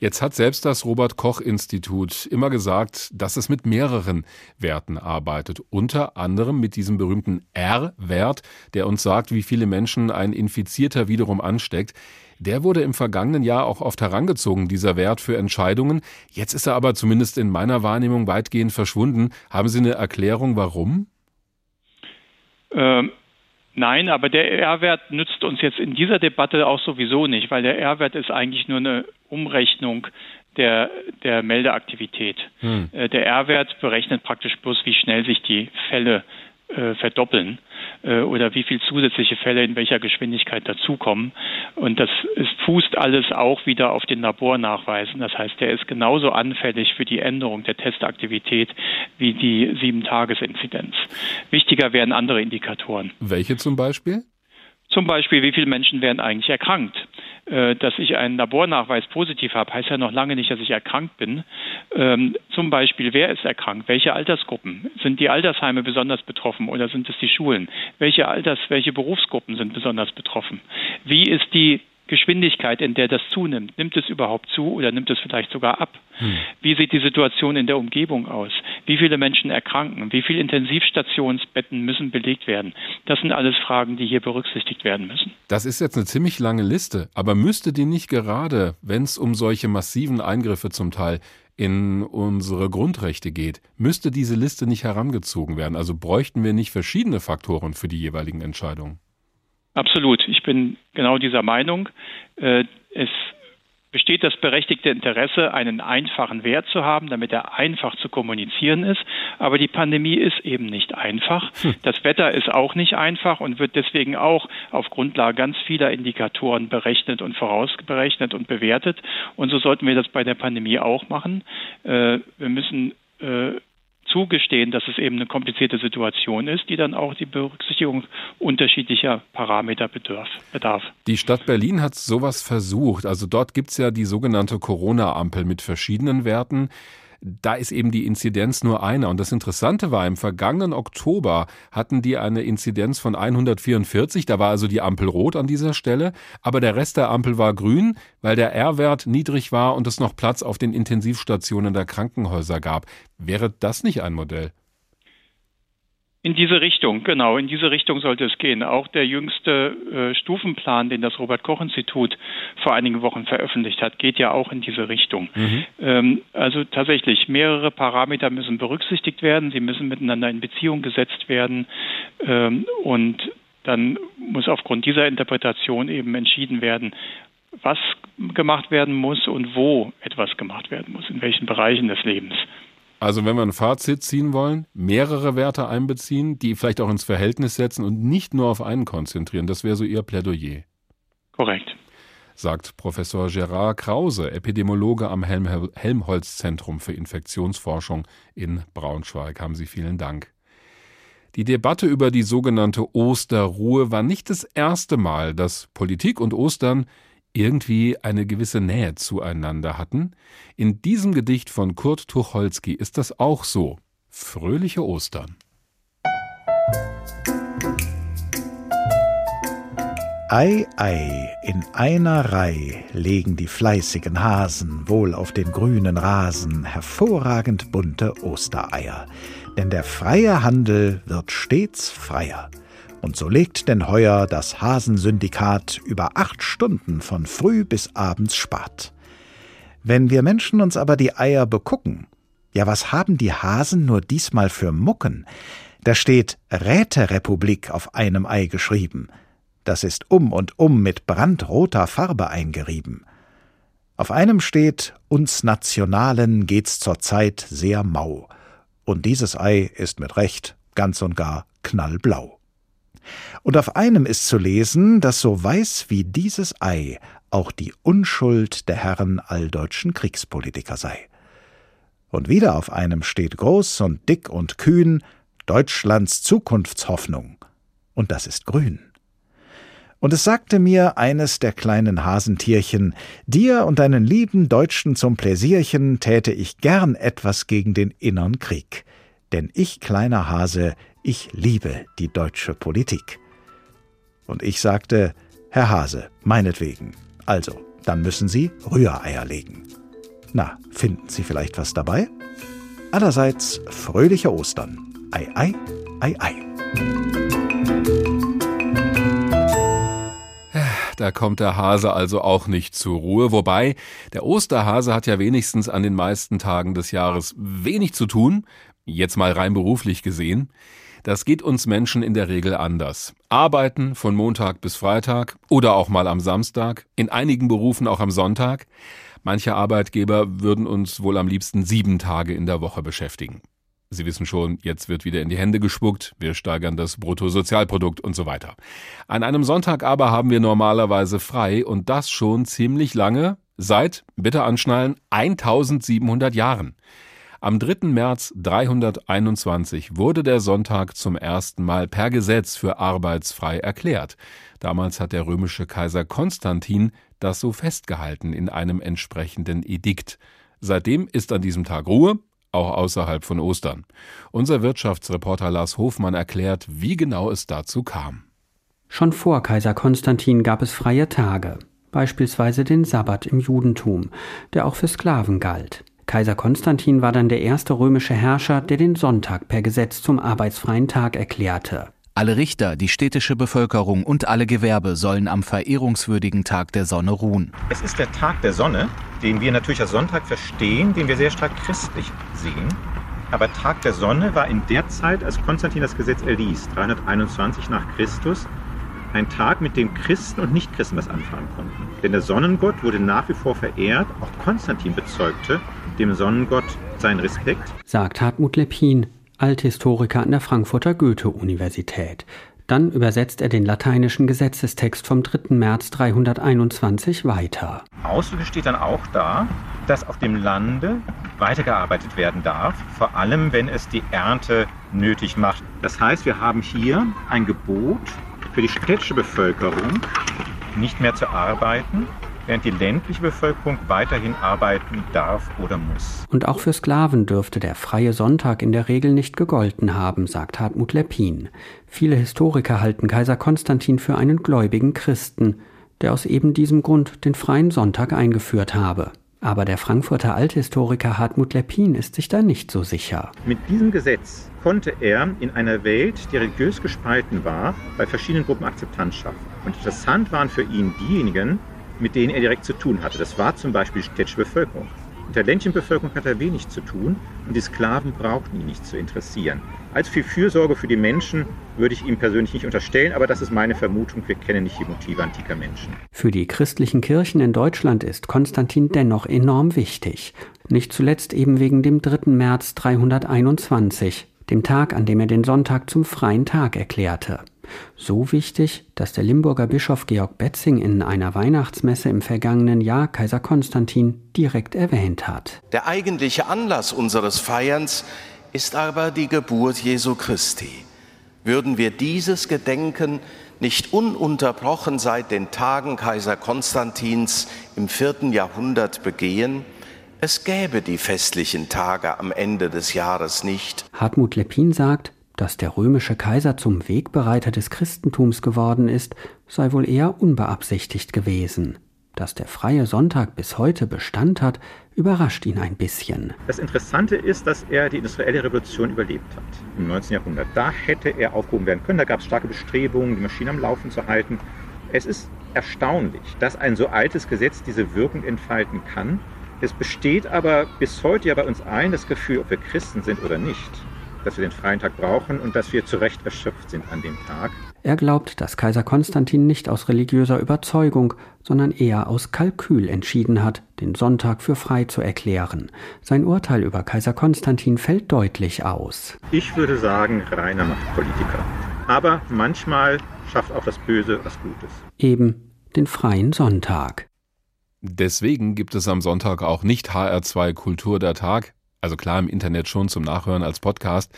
Jetzt hat selbst das Robert Koch Institut immer gesagt, dass es mit mehreren Werten arbeitet. Unter anderem mit diesem berühmten R-Wert, der uns sagt, wie viele Menschen ein Infizierter wiederum ansteckt. Der wurde im vergangenen Jahr auch oft herangezogen, dieser Wert für Entscheidungen. Jetzt ist er aber zumindest in meiner Wahrnehmung weitgehend verschwunden. Haben Sie eine Erklärung, warum? Ähm, nein, aber der R-Wert nützt uns jetzt in dieser Debatte auch sowieso nicht, weil der R-Wert ist eigentlich nur eine Umrechnung der, der Meldeaktivität. Hm. Äh, der R-Wert berechnet praktisch bloß, wie schnell sich die Fälle äh, verdoppeln äh, oder wie viel zusätzliche Fälle in welcher Geschwindigkeit dazukommen. Und das ist, fußt alles auch wieder auf den Labornachweisen. Das heißt, der ist genauso anfällig für die Änderung der Testaktivität wie die Sieben-Tages-Inzidenz. Wichtiger wären andere Indikatoren. Welche zum Beispiel? Zum Beispiel, wie viele Menschen werden eigentlich erkrankt? Äh, dass ich einen Labornachweis positiv habe, heißt ja noch lange nicht, dass ich erkrankt bin. Ähm, zum Beispiel, wer ist erkrankt? Welche Altersgruppen? Sind die Altersheime besonders betroffen oder sind es die Schulen? Welche Alters-, welche Berufsgruppen sind besonders betroffen? Wie ist die Geschwindigkeit, in der das zunimmt. Nimmt es überhaupt zu oder nimmt es vielleicht sogar ab? Hm. Wie sieht die Situation in der Umgebung aus? Wie viele Menschen erkranken? Wie viele Intensivstationsbetten müssen belegt werden? Das sind alles Fragen, die hier berücksichtigt werden müssen. Das ist jetzt eine ziemlich lange Liste, aber müsste die nicht gerade, wenn es um solche massiven Eingriffe zum Teil in unsere Grundrechte geht, müsste diese Liste nicht herangezogen werden? Also bräuchten wir nicht verschiedene Faktoren für die jeweiligen Entscheidungen? Absolut. Ich bin genau dieser Meinung. Äh, es besteht das berechtigte Interesse, einen einfachen Wert zu haben, damit er einfach zu kommunizieren ist. Aber die Pandemie ist eben nicht einfach. Hm. Das Wetter ist auch nicht einfach und wird deswegen auch auf Grundlage ganz vieler Indikatoren berechnet und vorausberechnet und bewertet. Und so sollten wir das bei der Pandemie auch machen. Äh, wir müssen äh, zugestehen, dass es eben eine komplizierte Situation ist, die dann auch die Berücksichtigung unterschiedlicher Parameter bedarf. Die Stadt Berlin hat sowas versucht. Also dort gibt es ja die sogenannte Corona-Ampel mit verschiedenen Werten da ist eben die Inzidenz nur einer. Und das Interessante war, im vergangenen Oktober hatten die eine Inzidenz von 144, da war also die Ampel rot an dieser Stelle, aber der Rest der Ampel war grün, weil der R-Wert niedrig war und es noch Platz auf den Intensivstationen der Krankenhäuser gab. Wäre das nicht ein Modell? In diese Richtung, genau, in diese Richtung sollte es gehen. Auch der jüngste äh, Stufenplan, den das Robert Koch Institut vor einigen Wochen veröffentlicht hat, geht ja auch in diese Richtung. Mhm. Ähm, also tatsächlich, mehrere Parameter müssen berücksichtigt werden, sie müssen miteinander in Beziehung gesetzt werden ähm, und dann muss aufgrund dieser Interpretation eben entschieden werden, was gemacht werden muss und wo etwas gemacht werden muss, in welchen Bereichen des Lebens. Also wenn wir ein Fazit ziehen wollen, mehrere Werte einbeziehen, die vielleicht auch ins Verhältnis setzen und nicht nur auf einen konzentrieren, das wäre so Ihr Plädoyer. Korrekt. Sagt Professor Gerard Krause, Epidemiologe am Helm Helmholtz-Zentrum für Infektionsforschung in Braunschweig. Haben Sie vielen Dank. Die Debatte über die sogenannte Osterruhe war nicht das erste Mal, dass Politik und Ostern irgendwie eine gewisse Nähe zueinander hatten. In diesem Gedicht von Kurt Tucholsky ist das auch so. Fröhliche Ostern. Ei, ei, in einer Reih legen die fleißigen Hasen wohl auf den grünen Rasen hervorragend bunte Ostereier, denn der freie Handel wird stets freier. Und so legt denn heuer das Hasensyndikat über acht Stunden von früh bis abends Spat. Wenn wir Menschen uns aber die Eier begucken, ja, was haben die Hasen nur diesmal für Mucken? Da steht Räterepublik auf einem Ei geschrieben. Das ist um und um mit brandroter Farbe eingerieben. Auf einem steht, uns Nationalen geht's zur Zeit sehr mau. Und dieses Ei ist mit Recht ganz und gar knallblau. Und auf einem ist zu lesen, dass so weiß wie dieses Ei auch die Unschuld der Herren alldeutschen Kriegspolitiker sei. Und wieder auf einem steht groß und dick und kühn Deutschlands Zukunftshoffnung. Und das ist grün. Und es sagte mir eines der kleinen Hasentierchen, dir und deinen lieben Deutschen zum Pläsierchen täte ich gern etwas gegen den innern Krieg. Denn ich, kleiner Hase, ich liebe die deutsche Politik. Und ich sagte, Herr Hase, meinetwegen. Also, dann müssen Sie Rühreier legen. Na, finden Sie vielleicht was dabei? Allerseits fröhliche Ostern. Ei, ei, ei, ei. Da kommt der Hase also auch nicht zur Ruhe. Wobei, der Osterhase hat ja wenigstens an den meisten Tagen des Jahres wenig zu tun. Jetzt mal rein beruflich gesehen. Das geht uns Menschen in der Regel anders. Arbeiten von Montag bis Freitag oder auch mal am Samstag, in einigen Berufen auch am Sonntag. Manche Arbeitgeber würden uns wohl am liebsten sieben Tage in der Woche beschäftigen. Sie wissen schon, jetzt wird wieder in die Hände gespuckt, wir steigern das Bruttosozialprodukt und so weiter. An einem Sonntag aber haben wir normalerweise frei und das schon ziemlich lange, seit, bitte anschnallen, 1700 Jahren. Am 3. März 321 wurde der Sonntag zum ersten Mal per Gesetz für arbeitsfrei erklärt. Damals hat der römische Kaiser Konstantin das so festgehalten in einem entsprechenden Edikt. Seitdem ist an diesem Tag Ruhe, auch außerhalb von Ostern. Unser Wirtschaftsreporter Lars Hofmann erklärt, wie genau es dazu kam. Schon vor Kaiser Konstantin gab es freie Tage, beispielsweise den Sabbat im Judentum, der auch für Sklaven galt. Kaiser Konstantin war dann der erste römische Herrscher, der den Sonntag per Gesetz zum arbeitsfreien Tag erklärte. Alle Richter, die städtische Bevölkerung und alle Gewerbe sollen am verehrungswürdigen Tag der Sonne ruhen. Es ist der Tag der Sonne, den wir natürlich als Sonntag verstehen, den wir sehr stark christlich sehen. Aber Tag der Sonne war in der Zeit, als Konstantin das Gesetz erließ, 321 nach Christus, ein Tag, mit dem Christen und Nichtchristen was anfangen konnten. Denn der Sonnengott wurde nach wie vor verehrt. Auch Konstantin bezeugte dem Sonnengott seinen Respekt. Sagt Hartmut Lepin, Althistoriker an der Frankfurter Goethe-Universität. Dann übersetzt er den lateinischen Gesetzestext vom 3. März 321 weiter. Ausdrücklich steht dann auch da, dass auf dem Lande weitergearbeitet werden darf, vor allem wenn es die Ernte nötig macht. Das heißt, wir haben hier ein Gebot für die städtische Bevölkerung, nicht mehr zu arbeiten, während die ländliche Bevölkerung weiterhin arbeiten darf oder muss. Und auch für Sklaven dürfte der freie Sonntag in der Regel nicht gegolten haben, sagt Hartmut Lepin. Viele Historiker halten Kaiser Konstantin für einen gläubigen Christen, der aus eben diesem Grund den freien Sonntag eingeführt habe. Aber der Frankfurter Althistoriker Hartmut Lepin ist sich da nicht so sicher. Mit diesem Gesetz konnte er in einer Welt, die religiös gespalten war, bei verschiedenen Gruppen Akzeptanz schaffen. Und interessant waren für ihn diejenigen, mit denen er direkt zu tun hatte. Das war zum Beispiel die städtische Bevölkerung. Mit der ländlichen Bevölkerung hat er wenig zu tun und die Sklaven brauchten ihn nicht zu interessieren. Als viel Fürsorge für die Menschen würde ich ihm persönlich nicht unterstellen, aber das ist meine Vermutung. Wir kennen nicht die Motive antiker Menschen. Für die christlichen Kirchen in Deutschland ist Konstantin dennoch enorm wichtig. Nicht zuletzt eben wegen dem 3. März 321, dem Tag, an dem er den Sonntag zum freien Tag erklärte. So wichtig, dass der Limburger Bischof Georg Betzing in einer Weihnachtsmesse im vergangenen Jahr Kaiser Konstantin direkt erwähnt hat. Der eigentliche Anlass unseres Feierns ist aber die Geburt Jesu Christi. Würden wir dieses Gedenken nicht ununterbrochen seit den Tagen Kaiser Konstantins im vierten Jahrhundert begehen, es gäbe die festlichen Tage am Ende des Jahres nicht. Hartmut Lepin sagt, dass der römische Kaiser zum Wegbereiter des Christentums geworden ist, sei wohl eher unbeabsichtigt gewesen. Dass der freie Sonntag bis heute Bestand hat, überrascht ihn ein bisschen. Das Interessante ist, dass er die industrielle Revolution überlebt hat im 19. Jahrhundert. Da hätte er aufgehoben werden können. Da gab es starke Bestrebungen, die Maschine am Laufen zu halten. Es ist erstaunlich, dass ein so altes Gesetz diese Wirkung entfalten kann. Es besteht aber bis heute ja bei uns allen das Gefühl, ob wir Christen sind oder nicht dass wir den freien Tag brauchen und dass wir zu Recht erschöpft sind an dem Tag. Er glaubt, dass Kaiser Konstantin nicht aus religiöser Überzeugung, sondern eher aus Kalkül entschieden hat, den Sonntag für frei zu erklären. Sein Urteil über Kaiser Konstantin fällt deutlich aus. Ich würde sagen, reiner Machtpolitiker. Aber manchmal schafft auch das Böse was Gutes. Eben den freien Sonntag. Deswegen gibt es am Sonntag auch nicht HR2 Kultur der Tag, also klar im Internet schon zum Nachhören als Podcast.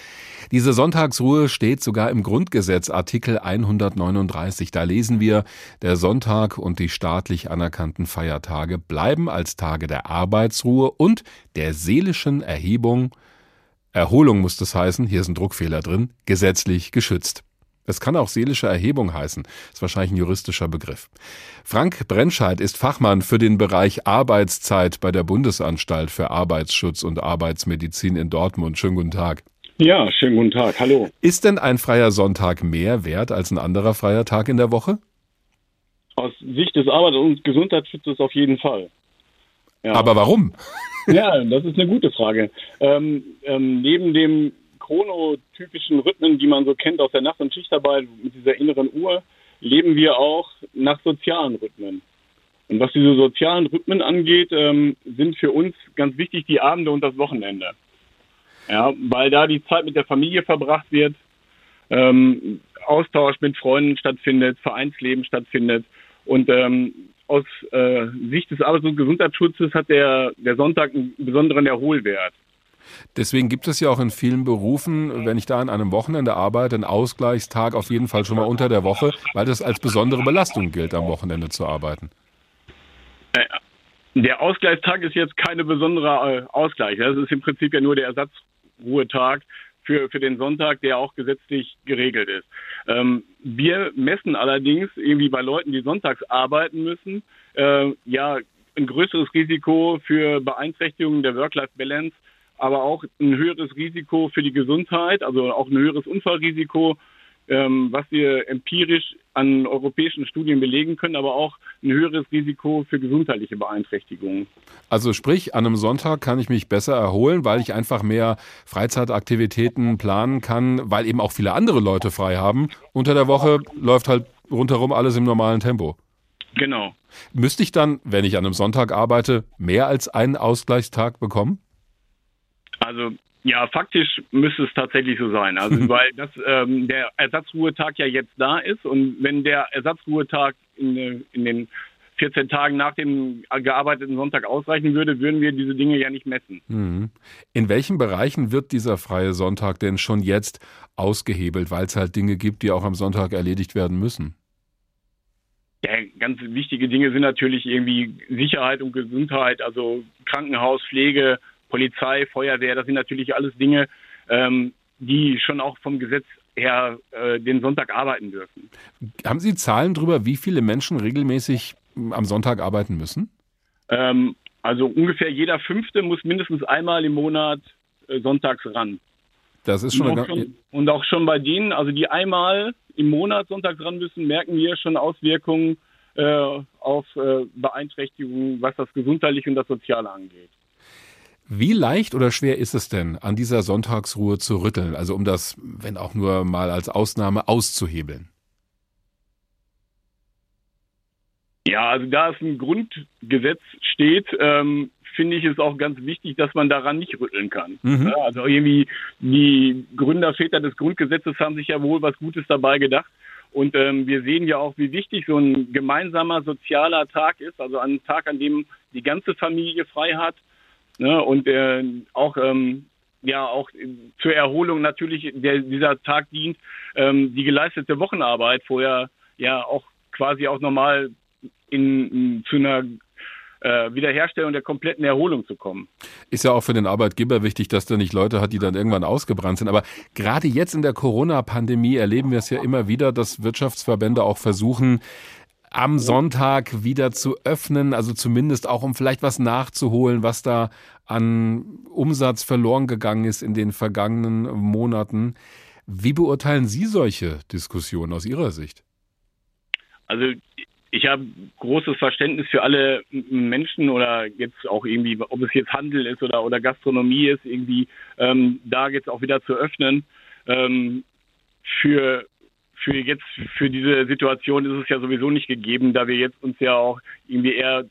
Diese Sonntagsruhe steht sogar im Grundgesetz Artikel 139. Da lesen wir, der Sonntag und die staatlich anerkannten Feiertage bleiben als Tage der Arbeitsruhe und der seelischen Erhebung, Erholung muss das heißen, hier ist ein Druckfehler drin, gesetzlich geschützt. Es kann auch seelische Erhebung heißen, ist wahrscheinlich ein juristischer Begriff. Frank Brennscheid ist Fachmann für den Bereich Arbeitszeit bei der Bundesanstalt für Arbeitsschutz und Arbeitsmedizin in Dortmund. Schönen guten Tag. Ja, schönen guten Tag. Hallo. Ist denn ein freier Sonntag mehr wert als ein anderer freier Tag in der Woche? Aus Sicht des Arbeits- und Gesundheitsschutzes auf jeden Fall. Ja. Aber warum? Ja, das ist eine gute Frage. Ähm, ähm, neben dem chronotypischen Rhythmen, die man so kennt aus der Nacht- und Schichtarbeit mit dieser inneren Uhr, leben wir auch nach sozialen Rhythmen. Und was diese sozialen Rhythmen angeht, ähm, sind für uns ganz wichtig die Abende und das Wochenende. Ja, weil da die Zeit mit der Familie verbracht wird, ähm, Austausch mit Freunden stattfindet, Vereinsleben stattfindet. Und ähm, aus äh, Sicht des Arbeits- und Gesundheitsschutzes hat der, der Sonntag einen besonderen Erholwert. Deswegen gibt es ja auch in vielen Berufen, wenn ich da an einem Wochenende arbeite, einen Ausgleichstag auf jeden Fall schon mal unter der Woche, weil das als besondere Belastung gilt, am Wochenende zu arbeiten. Äh, der Ausgleichstag ist jetzt keine besondere äh, Ausgleich. Das ist im Prinzip ja nur der Ersatzruhetag für, für den Sonntag, der auch gesetzlich geregelt ist. Ähm, wir messen allerdings irgendwie bei Leuten, die sonntags arbeiten müssen, äh, ja ein größeres Risiko für Beeinträchtigungen der Work-Life-Balance, aber auch ein höheres Risiko für die Gesundheit, also auch ein höheres Unfallrisiko ähm, was wir empirisch an europäischen Studien belegen können, aber auch ein höheres Risiko für gesundheitliche Beeinträchtigungen. Also sprich, an einem Sonntag kann ich mich besser erholen, weil ich einfach mehr Freizeitaktivitäten planen kann, weil eben auch viele andere Leute frei haben. Unter der Woche läuft halt rundherum alles im normalen Tempo. Genau. Müsste ich dann, wenn ich an einem Sonntag arbeite, mehr als einen Ausgleichstag bekommen? Also ja, faktisch müsste es tatsächlich so sein. Also weil das, ähm, der Ersatzruhetag ja jetzt da ist und wenn der Ersatzruhetag in, in den 14 Tagen nach dem gearbeiteten Sonntag ausreichen würde, würden wir diese Dinge ja nicht messen. Mhm. In welchen Bereichen wird dieser freie Sonntag denn schon jetzt ausgehebelt, weil es halt Dinge gibt, die auch am Sonntag erledigt werden müssen? Ja, ganz wichtige Dinge sind natürlich irgendwie Sicherheit und Gesundheit, also Krankenhaus, Pflege, Polizei, Feuerwehr, das sind natürlich alles Dinge, ähm, die schon auch vom Gesetz her äh, den Sonntag arbeiten dürfen. Haben Sie Zahlen darüber, wie viele Menschen regelmäßig am Sonntag arbeiten müssen? Ähm, also ungefähr jeder Fünfte muss mindestens einmal im Monat äh, sonntags ran. Das ist schon, und auch schon, und auch schon bei denen, also die einmal im Monat sonntags ran müssen, merken wir schon Auswirkungen äh, auf äh, Beeinträchtigungen, was das Gesundheitliche und das Soziale angeht. Wie leicht oder schwer ist es denn, an dieser Sonntagsruhe zu rütteln, also um das, wenn auch nur mal als Ausnahme, auszuhebeln? Ja, also da es ein Grundgesetz steht, ähm, finde ich es auch ganz wichtig, dass man daran nicht rütteln kann. Mhm. Ja, also irgendwie die Gründerväter des Grundgesetzes haben sich ja wohl was Gutes dabei gedacht. Und ähm, wir sehen ja auch, wie wichtig so ein gemeinsamer sozialer Tag ist, also ein Tag, an dem die ganze Familie frei hat, Ne? Und äh, auch ähm, ja auch zur Erholung natürlich der, dieser Tag dient, ähm, die geleistete Wochenarbeit vorher ja auch quasi auch nochmal in, in, zu einer äh, Wiederherstellung der kompletten Erholung zu kommen. Ist ja auch für den Arbeitgeber wichtig, dass der nicht Leute hat, die dann irgendwann ausgebrannt sind. Aber gerade jetzt in der Corona-Pandemie erleben wir es ja immer wieder, dass Wirtschaftsverbände auch versuchen, am Sonntag wieder zu öffnen, also zumindest auch um vielleicht was nachzuholen, was da an Umsatz verloren gegangen ist in den vergangenen Monaten. Wie beurteilen Sie solche Diskussionen aus Ihrer Sicht? Also ich habe großes Verständnis für alle Menschen oder jetzt auch irgendwie, ob es jetzt Handel ist oder, oder Gastronomie ist, irgendwie ähm, da jetzt auch wieder zu öffnen. Ähm, für für jetzt für diese Situation ist es ja sowieso nicht gegeben, da wir jetzt uns ja auch irgendwie eher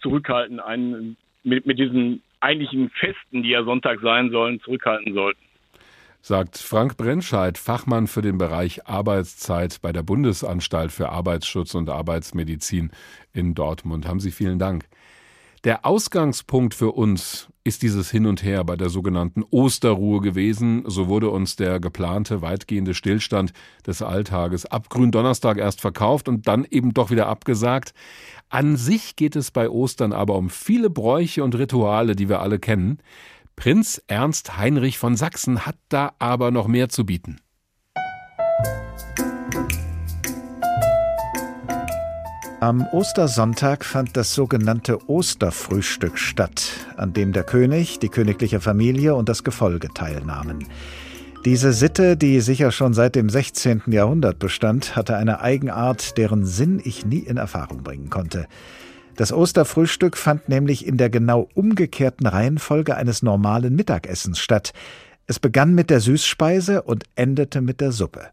zurückhalten, einen, mit, mit diesen eigentlichen Festen, die ja Sonntag sein sollen, zurückhalten sollten. Sagt Frank Brennscheid, Fachmann für den Bereich Arbeitszeit bei der Bundesanstalt für Arbeitsschutz und Arbeitsmedizin in Dortmund. Haben Sie vielen Dank. Der Ausgangspunkt für uns ist dieses Hin und Her bei der sogenannten Osterruhe gewesen. So wurde uns der geplante weitgehende Stillstand des Alltages ab Gründonnerstag erst verkauft und dann eben doch wieder abgesagt. An sich geht es bei Ostern aber um viele Bräuche und Rituale, die wir alle kennen. Prinz Ernst Heinrich von Sachsen hat da aber noch mehr zu bieten. Am Ostersonntag fand das sogenannte Osterfrühstück statt, an dem der König, die königliche Familie und das Gefolge teilnahmen. Diese Sitte, die sicher schon seit dem 16. Jahrhundert bestand, hatte eine Eigenart, deren Sinn ich nie in Erfahrung bringen konnte. Das Osterfrühstück fand nämlich in der genau umgekehrten Reihenfolge eines normalen Mittagessens statt. Es begann mit der Süßspeise und endete mit der Suppe.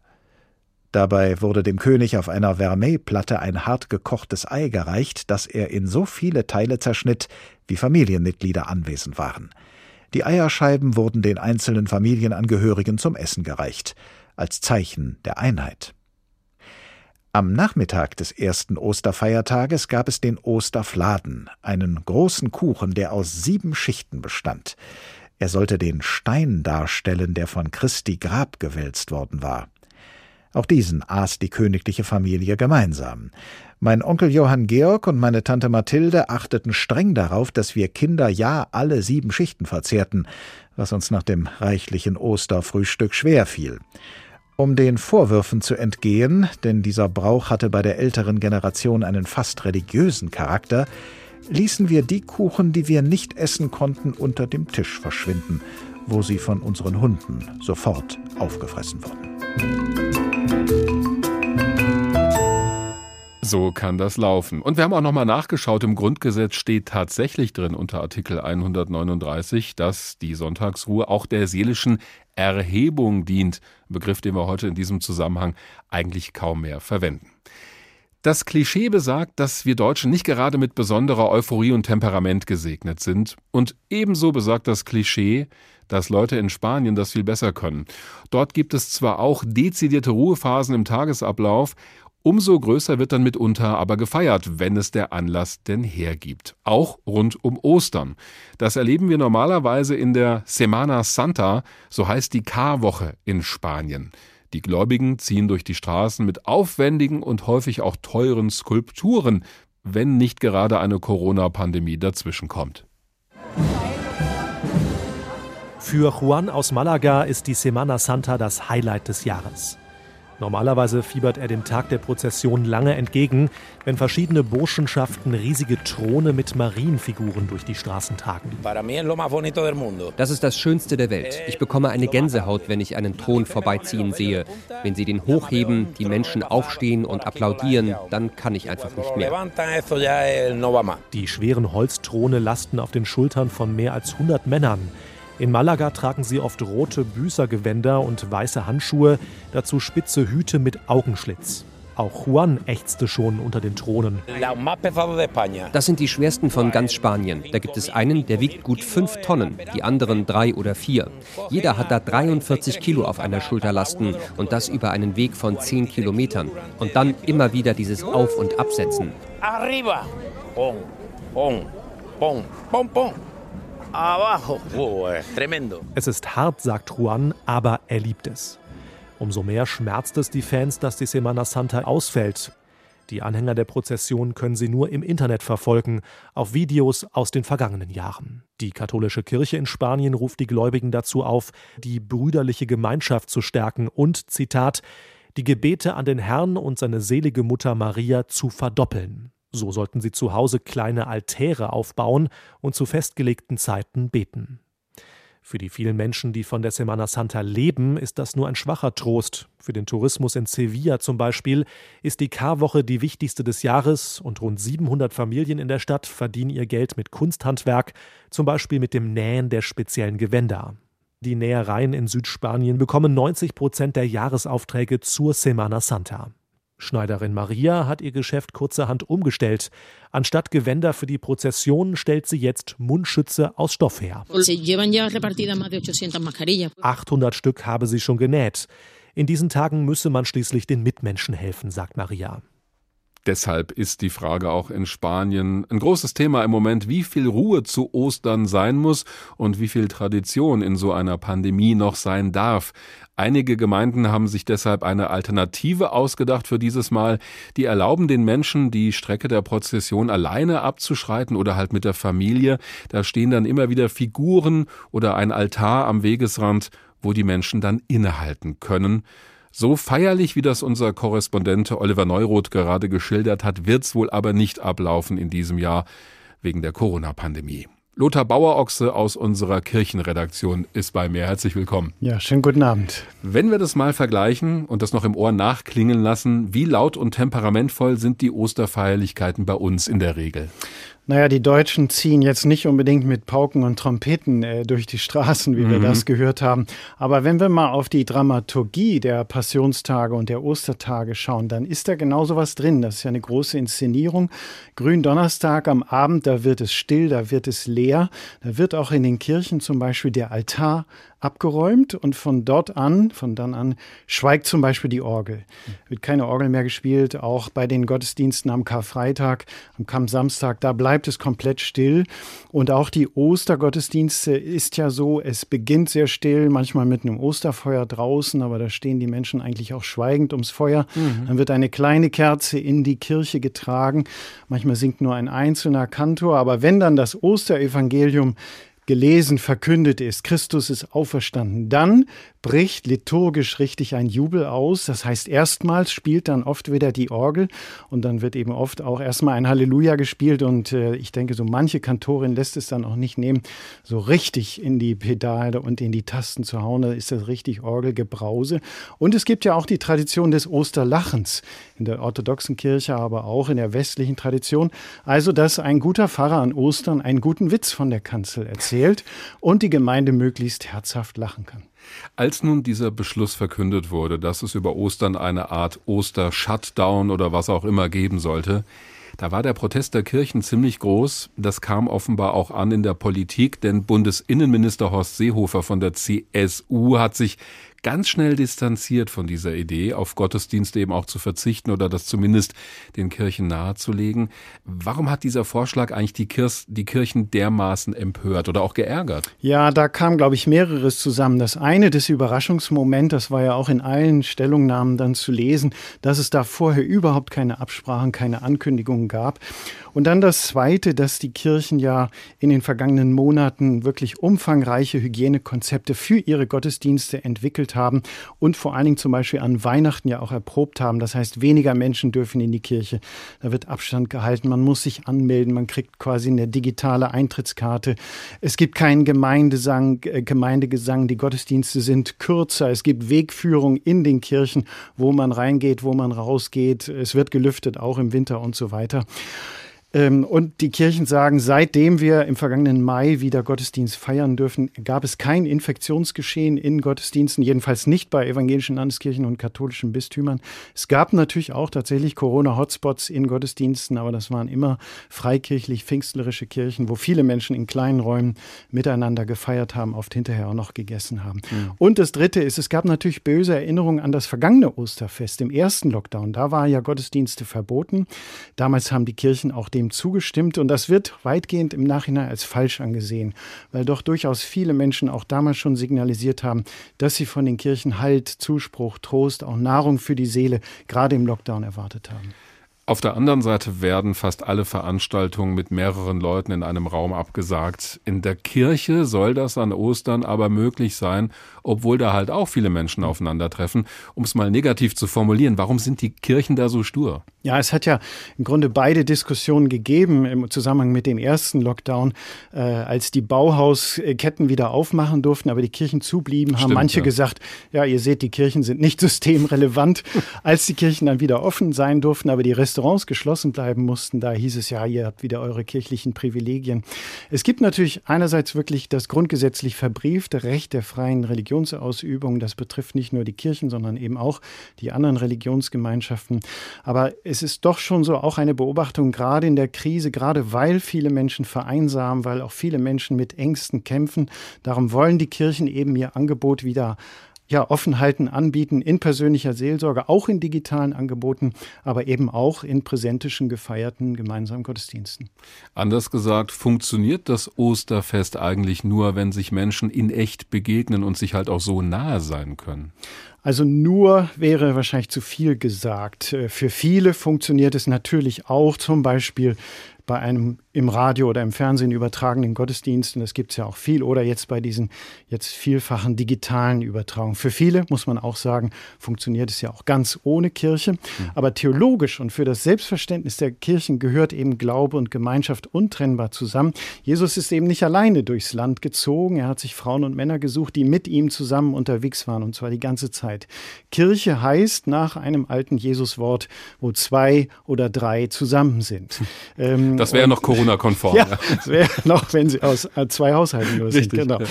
Dabei wurde dem König auf einer Vermeilplatte ein hart gekochtes Ei gereicht, das er in so viele Teile zerschnitt, wie Familienmitglieder anwesend waren. Die Eierscheiben wurden den einzelnen Familienangehörigen zum Essen gereicht, als Zeichen der Einheit. Am Nachmittag des ersten Osterfeiertages gab es den Osterfladen, einen großen Kuchen, der aus sieben Schichten bestand. Er sollte den Stein darstellen, der von Christi Grab gewälzt worden war. Auch diesen aß die königliche Familie gemeinsam. Mein Onkel Johann Georg und meine Tante Mathilde achteten streng darauf, dass wir Kinder ja alle sieben Schichten verzehrten, was uns nach dem reichlichen Osterfrühstück schwer fiel. Um den Vorwürfen zu entgehen, denn dieser Brauch hatte bei der älteren Generation einen fast religiösen Charakter, ließen wir die Kuchen, die wir nicht essen konnten, unter dem Tisch verschwinden, wo sie von unseren Hunden sofort aufgefressen wurden. So kann das laufen. Und wir haben auch nochmal nachgeschaut. Im Grundgesetz steht tatsächlich drin unter Artikel 139, dass die Sonntagsruhe auch der seelischen Erhebung dient. Ein Begriff, den wir heute in diesem Zusammenhang eigentlich kaum mehr verwenden. Das Klischee besagt, dass wir Deutschen nicht gerade mit besonderer Euphorie und Temperament gesegnet sind. Und ebenso besagt das Klischee, dass Leute in Spanien das viel besser können. Dort gibt es zwar auch dezidierte Ruhephasen im Tagesablauf Umso größer wird dann mitunter aber gefeiert, wenn es der Anlass denn hergibt. Auch rund um Ostern. Das erleben wir normalerweise in der Semana Santa, so heißt die Karwoche in Spanien. Die Gläubigen ziehen durch die Straßen mit aufwendigen und häufig auch teuren Skulpturen, wenn nicht gerade eine Corona-Pandemie dazwischenkommt. Für Juan aus Malaga ist die Semana Santa das Highlight des Jahres. Normalerweise fiebert er dem Tag der Prozession lange entgegen, wenn verschiedene Burschenschaften riesige Throne mit Marienfiguren durch die Straßen tragen. Das ist das Schönste der Welt. Ich bekomme eine Gänsehaut, wenn ich einen Thron vorbeiziehen sehe. Wenn sie den hochheben, die Menschen aufstehen und applaudieren, dann kann ich einfach nicht mehr. Die schweren Holzthrone lasten auf den Schultern von mehr als 100 Männern. In Malaga tragen sie oft rote Büßergewänder und weiße Handschuhe, dazu spitze Hüte mit Augenschlitz. Auch Juan ächzte schon unter den Thronen. Das sind die schwersten von ganz Spanien. Da gibt es einen, der wiegt gut fünf Tonnen, die anderen drei oder vier. Jeder hat da 43 Kilo auf einer Schulter lasten und das über einen Weg von zehn Kilometern. Und dann immer wieder dieses Auf- und Absetzen. Arriba! Pong, pong, pong, pong, pong abajo. Oh, tremendo. Es ist hart, sagt Juan, aber er liebt es. Umso mehr schmerzt es die Fans, dass die Semana Santa ausfällt. Die Anhänger der Prozession können sie nur im Internet verfolgen, auf Videos aus den vergangenen Jahren. Die katholische Kirche in Spanien ruft die Gläubigen dazu auf, die brüderliche Gemeinschaft zu stärken und, Zitat, die Gebete an den Herrn und seine selige Mutter Maria zu verdoppeln. So sollten sie zu Hause kleine Altäre aufbauen und zu festgelegten Zeiten beten. Für die vielen Menschen, die von der Semana Santa leben, ist das nur ein schwacher Trost. Für den Tourismus in Sevilla zum Beispiel ist die Karwoche die wichtigste des Jahres und rund 700 Familien in der Stadt verdienen ihr Geld mit Kunsthandwerk, zum Beispiel mit dem Nähen der speziellen Gewänder. Die Nähereien in Südspanien bekommen 90 Prozent der Jahresaufträge zur Semana Santa. Schneiderin Maria hat ihr Geschäft kurzerhand umgestellt. Anstatt Gewänder für die Prozession stellt sie jetzt Mundschütze aus Stoff her. 800 Stück habe sie schon genäht. In diesen Tagen müsse man schließlich den Mitmenschen helfen, sagt Maria. Deshalb ist die Frage auch in Spanien ein großes Thema im Moment, wie viel Ruhe zu Ostern sein muss und wie viel Tradition in so einer Pandemie noch sein darf. Einige Gemeinden haben sich deshalb eine Alternative ausgedacht für dieses Mal. Die erlauben den Menschen, die Strecke der Prozession alleine abzuschreiten oder halt mit der Familie. Da stehen dann immer wieder Figuren oder ein Altar am Wegesrand, wo die Menschen dann innehalten können. So feierlich, wie das unser Korrespondent Oliver Neuroth gerade geschildert hat, wird's wohl aber nicht ablaufen in diesem Jahr wegen der Corona-Pandemie. Lothar Bauerochse aus unserer Kirchenredaktion ist bei mir. Herzlich willkommen. Ja, schönen guten Abend. Wenn wir das mal vergleichen und das noch im Ohr nachklingen lassen, wie laut und temperamentvoll sind die Osterfeierlichkeiten bei uns in der Regel? Naja, die Deutschen ziehen jetzt nicht unbedingt mit Pauken und Trompeten äh, durch die Straßen, wie mhm. wir das gehört haben. Aber wenn wir mal auf die Dramaturgie der Passionstage und der Ostertage schauen, dann ist da genau so was drin. Das ist ja eine große Inszenierung. Gründonnerstag am Abend, da wird es still, da wird es leer. Da wird auch in den Kirchen zum Beispiel der Altar abgeräumt und von dort an, von dann an, schweigt zum Beispiel die Orgel. Wird keine Orgel mehr gespielt, auch bei den Gottesdiensten am Karfreitag, am Samstag, da bleibt es komplett still. Und auch die Ostergottesdienste ist ja so, es beginnt sehr still, manchmal mit einem Osterfeuer draußen, aber da stehen die Menschen eigentlich auch schweigend ums Feuer. Mhm. Dann wird eine kleine Kerze in die Kirche getragen. Manchmal singt nur ein einzelner Kantor, aber wenn dann das Osterevangelium gelesen, verkündet ist, Christus ist auferstanden, dann bricht liturgisch richtig ein Jubel aus. Das heißt, erstmals spielt dann oft wieder die Orgel und dann wird eben oft auch erstmal ein Halleluja gespielt und äh, ich denke, so manche Kantorin lässt es dann auch nicht nehmen, so richtig in die Pedale und in die Tasten zu hauen. Da ist das richtig Orgelgebrause. Und es gibt ja auch die Tradition des Osterlachens in der orthodoxen Kirche, aber auch in der westlichen Tradition. Also, dass ein guter Pfarrer an Ostern einen guten Witz von der Kanzel erzählt und die Gemeinde möglichst herzhaft lachen kann. Als nun dieser Beschluss verkündet wurde, dass es über Ostern eine Art Oster-Shutdown oder was auch immer geben sollte, da war der Protest der Kirchen ziemlich groß. Das kam offenbar auch an in der Politik, denn Bundesinnenminister Horst Seehofer von der CSU hat sich ganz schnell distanziert von dieser Idee, auf Gottesdienste eben auch zu verzichten oder das zumindest den Kirchen nahezulegen. Warum hat dieser Vorschlag eigentlich die, Kir die Kirchen dermaßen empört oder auch geärgert? Ja, da kam, glaube ich, mehreres zusammen. Das eine, das Überraschungsmoment, das war ja auch in allen Stellungnahmen dann zu lesen, dass es da vorher überhaupt keine Absprachen, keine Ankündigungen gab. Und dann das Zweite, dass die Kirchen ja in den vergangenen Monaten wirklich umfangreiche Hygienekonzepte für ihre Gottesdienste entwickelt haben und vor allen Dingen zum Beispiel an Weihnachten ja auch erprobt haben. Das heißt, weniger Menschen dürfen in die Kirche. Da wird Abstand gehalten, man muss sich anmelden, man kriegt quasi eine digitale Eintrittskarte. Es gibt keinen Gemeindesang, äh, Gemeindegesang, die Gottesdienste sind kürzer. Es gibt Wegführung in den Kirchen, wo man reingeht, wo man rausgeht. Es wird gelüftet, auch im Winter und so weiter. Ähm, und die Kirchen sagen, seitdem wir im vergangenen Mai wieder Gottesdienst feiern dürfen, gab es kein Infektionsgeschehen in Gottesdiensten, jedenfalls nicht bei evangelischen Landeskirchen und katholischen Bistümern. Es gab natürlich auch tatsächlich Corona-Hotspots in Gottesdiensten, aber das waren immer freikirchlich pfingstlerische Kirchen, wo viele Menschen in kleinen Räumen miteinander gefeiert haben, oft hinterher auch noch gegessen haben. Mhm. Und das Dritte ist, es gab natürlich böse Erinnerungen an das vergangene Osterfest, im ersten Lockdown. Da war ja Gottesdienste verboten. Damals haben die Kirchen auch dem zugestimmt und das wird weitgehend im Nachhinein als falsch angesehen, weil doch durchaus viele Menschen auch damals schon signalisiert haben, dass sie von den Kirchen Halt, Zuspruch, Trost, auch Nahrung für die Seele gerade im Lockdown erwartet haben. Auf der anderen Seite werden fast alle Veranstaltungen mit mehreren Leuten in einem Raum abgesagt. In der Kirche soll das an Ostern aber möglich sein, obwohl da halt auch viele Menschen aufeinandertreffen. Um es mal negativ zu formulieren, warum sind die Kirchen da so stur? Ja, es hat ja im Grunde beide Diskussionen gegeben im Zusammenhang mit dem ersten Lockdown, äh, als die Bauhausketten wieder aufmachen durften, aber die Kirchen zublieben, haben Stimmt, manche ja. gesagt, ja, ihr seht, die Kirchen sind nicht systemrelevant. als die Kirchen dann wieder offen sein durften, aber die Restaurants geschlossen bleiben mussten, da hieß es ja, ihr habt wieder eure kirchlichen Privilegien. Es gibt natürlich einerseits wirklich das grundgesetzlich verbriefte Recht der freien Religionsausübung. Das betrifft nicht nur die Kirchen, sondern eben auch die anderen Religionsgemeinschaften. Aber es ist doch schon so auch eine Beobachtung, gerade in der Krise, gerade weil viele Menschen vereinsamen, weil auch viele Menschen mit Ängsten kämpfen. Darum wollen die Kirchen eben ihr Angebot wieder ja, offen halten, anbieten in persönlicher Seelsorge, auch in digitalen Angeboten, aber eben auch in präsentischen, gefeierten gemeinsamen Gottesdiensten. Anders gesagt, funktioniert das Osterfest eigentlich nur, wenn sich Menschen in echt begegnen und sich halt auch so nahe sein können? Also nur wäre wahrscheinlich zu viel gesagt. Für viele funktioniert es natürlich auch, zum Beispiel bei einem im Radio oder im Fernsehen übertragenen Gottesdiensten, das gibt es ja auch viel, oder jetzt bei diesen jetzt vielfachen digitalen Übertragungen. Für viele, muss man auch sagen, funktioniert es ja auch ganz ohne Kirche. Mhm. Aber theologisch und für das Selbstverständnis der Kirchen gehört eben Glaube und Gemeinschaft untrennbar zusammen. Jesus ist eben nicht alleine durchs Land gezogen. Er hat sich Frauen und Männer gesucht, die mit ihm zusammen unterwegs waren, und zwar die ganze Zeit. Kirche heißt nach einem alten Jesuswort, wo zwei oder drei zusammen sind. Ähm, das wäre noch Corona Corona-konform. Ja, das wäre noch, wenn sie aus äh, zwei Haushalten nur sind. Genau. Ja.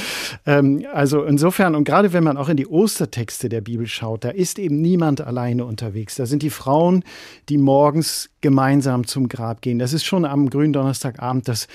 Ähm, also insofern, und gerade wenn man auch in die Ostertexte der Bibel schaut, da ist eben niemand alleine unterwegs. Da sind die Frauen, die morgens gemeinsam zum Grab gehen. Das ist schon am Gründonnerstagabend das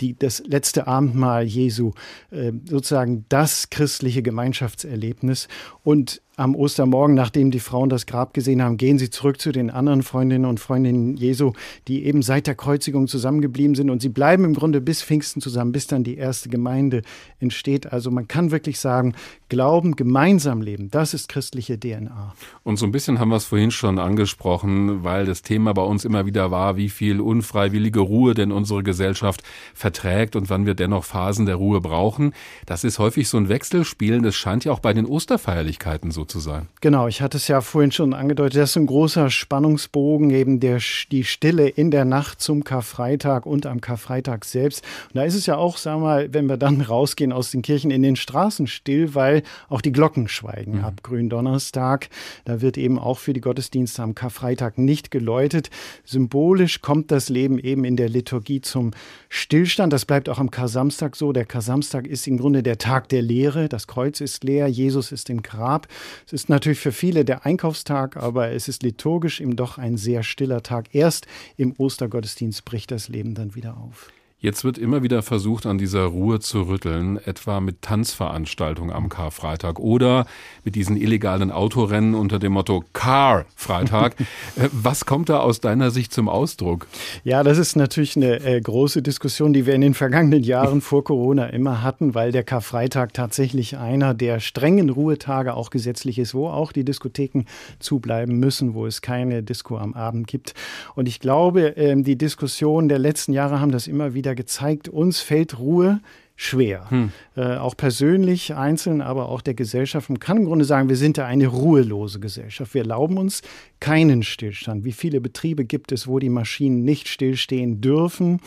die, das letzte Abendmahl Jesu, äh, sozusagen das christliche Gemeinschaftserlebnis. Und am Ostermorgen, nachdem die Frauen das Grab gesehen haben, gehen sie zurück zu den anderen Freundinnen und Freundinnen Jesu, die eben seit der Kreuzigung zusammengeblieben sind. Und sie bleiben im Grunde bis Pfingsten zusammen, bis dann die erste Gemeinde entsteht. Also man kann wirklich sagen, Glauben, gemeinsam leben, das ist christliche DNA. Und so ein bisschen haben wir es vorhin schon angesprochen, weil das Thema bei uns immer wieder war, wie viel unfreiwillige Ruhe denn unsere Gesellschaft verträgt und wann wir dennoch Phasen der Ruhe brauchen. Das ist häufig so ein Wechselspielen. Das scheint ja auch bei den Osterfeierlichkeiten so zu sein. Genau, ich hatte es ja vorhin schon angedeutet, das ist ein großer Spannungsbogen, eben der, die Stille in der Nacht zum Karfreitag und am Karfreitag selbst. Und da ist es ja auch, sagen wir mal, wenn wir dann rausgehen aus den Kirchen in den Straßen still, weil auch die Glocken schweigen mhm. ab Gründonnerstag. Da wird eben auch für die Gottesdienste am Karfreitag nicht geläutet. Symbolisch kommt das Leben eben in der Liturgie zum Stillstand. Das bleibt auch am Kar-Samstag so. Der Kar-Samstag ist im Grunde der Tag der Lehre. Das Kreuz ist leer, Jesus ist im Grab. Es ist natürlich für viele der Einkaufstag, aber es ist liturgisch eben doch ein sehr stiller Tag. Erst im Ostergottesdienst bricht das Leben dann wieder auf. Jetzt wird immer wieder versucht, an dieser Ruhe zu rütteln, etwa mit Tanzveranstaltungen am Karfreitag oder mit diesen illegalen Autorennen unter dem Motto Car Freitag. Äh, was kommt da aus deiner Sicht zum Ausdruck? Ja, das ist natürlich eine äh, große Diskussion, die wir in den vergangenen Jahren vor Corona immer hatten, weil der Karfreitag tatsächlich einer der strengen Ruhetage auch gesetzlich ist, wo auch die Diskotheken zubleiben müssen, wo es keine Disco am Abend gibt. Und ich glaube, äh, die Diskussionen der letzten Jahre haben das immer wieder wieder gezeigt, uns fällt Ruhe schwer. Hm. Äh, auch persönlich, einzeln, aber auch der Gesellschaft. Man kann im Grunde sagen, wir sind da eine ruhelose Gesellschaft. Wir erlauben uns keinen Stillstand. Wie viele Betriebe gibt es, wo die Maschinen nicht stillstehen dürfen?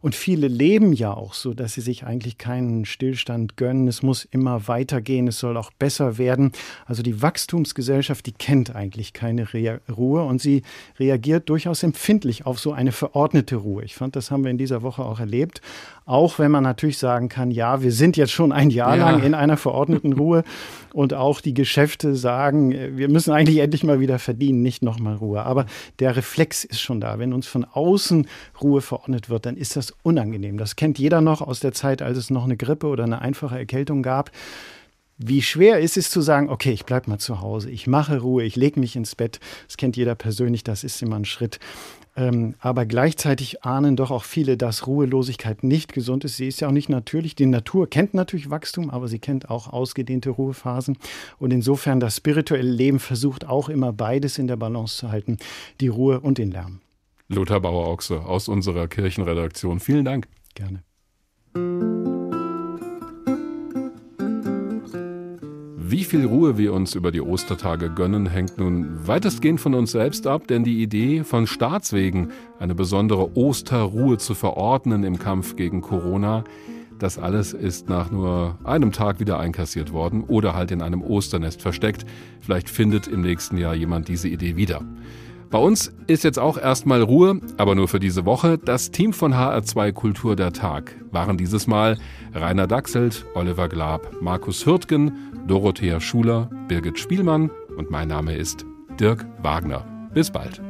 Und viele leben ja auch so, dass sie sich eigentlich keinen Stillstand gönnen. Es muss immer weitergehen. Es soll auch besser werden. Also die Wachstumsgesellschaft, die kennt eigentlich keine Re Ruhe und sie reagiert durchaus empfindlich auf so eine verordnete Ruhe. Ich fand, das haben wir in dieser Woche auch erlebt. Auch wenn man natürlich sagen kann, ja, wir sind jetzt schon ein Jahr ja. lang in einer verordneten Ruhe und auch die Geschäfte sagen, wir müssen eigentlich endlich mal wieder verdienen, nicht nochmal Ruhe. Aber der Reflex ist schon da. Wenn uns von außen Ruhe verordnet wird, dann ist das unangenehm. Das kennt jeder noch aus der Zeit, als es noch eine Grippe oder eine einfache Erkältung gab. Wie schwer ist es zu sagen, okay, ich bleibe mal zu Hause, ich mache Ruhe, ich lege mich ins Bett. Das kennt jeder persönlich, das ist immer ein Schritt. Ähm, aber gleichzeitig ahnen doch auch viele, dass Ruhelosigkeit nicht gesund ist. Sie ist ja auch nicht natürlich. Die Natur kennt natürlich Wachstum, aber sie kennt auch ausgedehnte Ruhephasen. Und insofern das spirituelle Leben versucht auch immer beides in der Balance zu halten, die Ruhe und den Lärm. Lothar Bauer-Ochse aus unserer Kirchenredaktion. Vielen Dank. Gerne. Wie viel Ruhe wir uns über die Ostertage gönnen, hängt nun weitestgehend von uns selbst ab, denn die Idee von Staatswegen, eine besondere Osterruhe zu verordnen im Kampf gegen Corona, das alles ist nach nur einem Tag wieder einkassiert worden oder halt in einem Osternest versteckt. Vielleicht findet im nächsten Jahr jemand diese Idee wieder. Bei uns ist jetzt auch erstmal Ruhe, aber nur für diese Woche. Das Team von HR2 Kultur der Tag waren dieses Mal Rainer Dachselt, Oliver Glab, Markus Hürtgen, Dorothea Schuler, Birgit Spielmann und mein Name ist Dirk Wagner. Bis bald.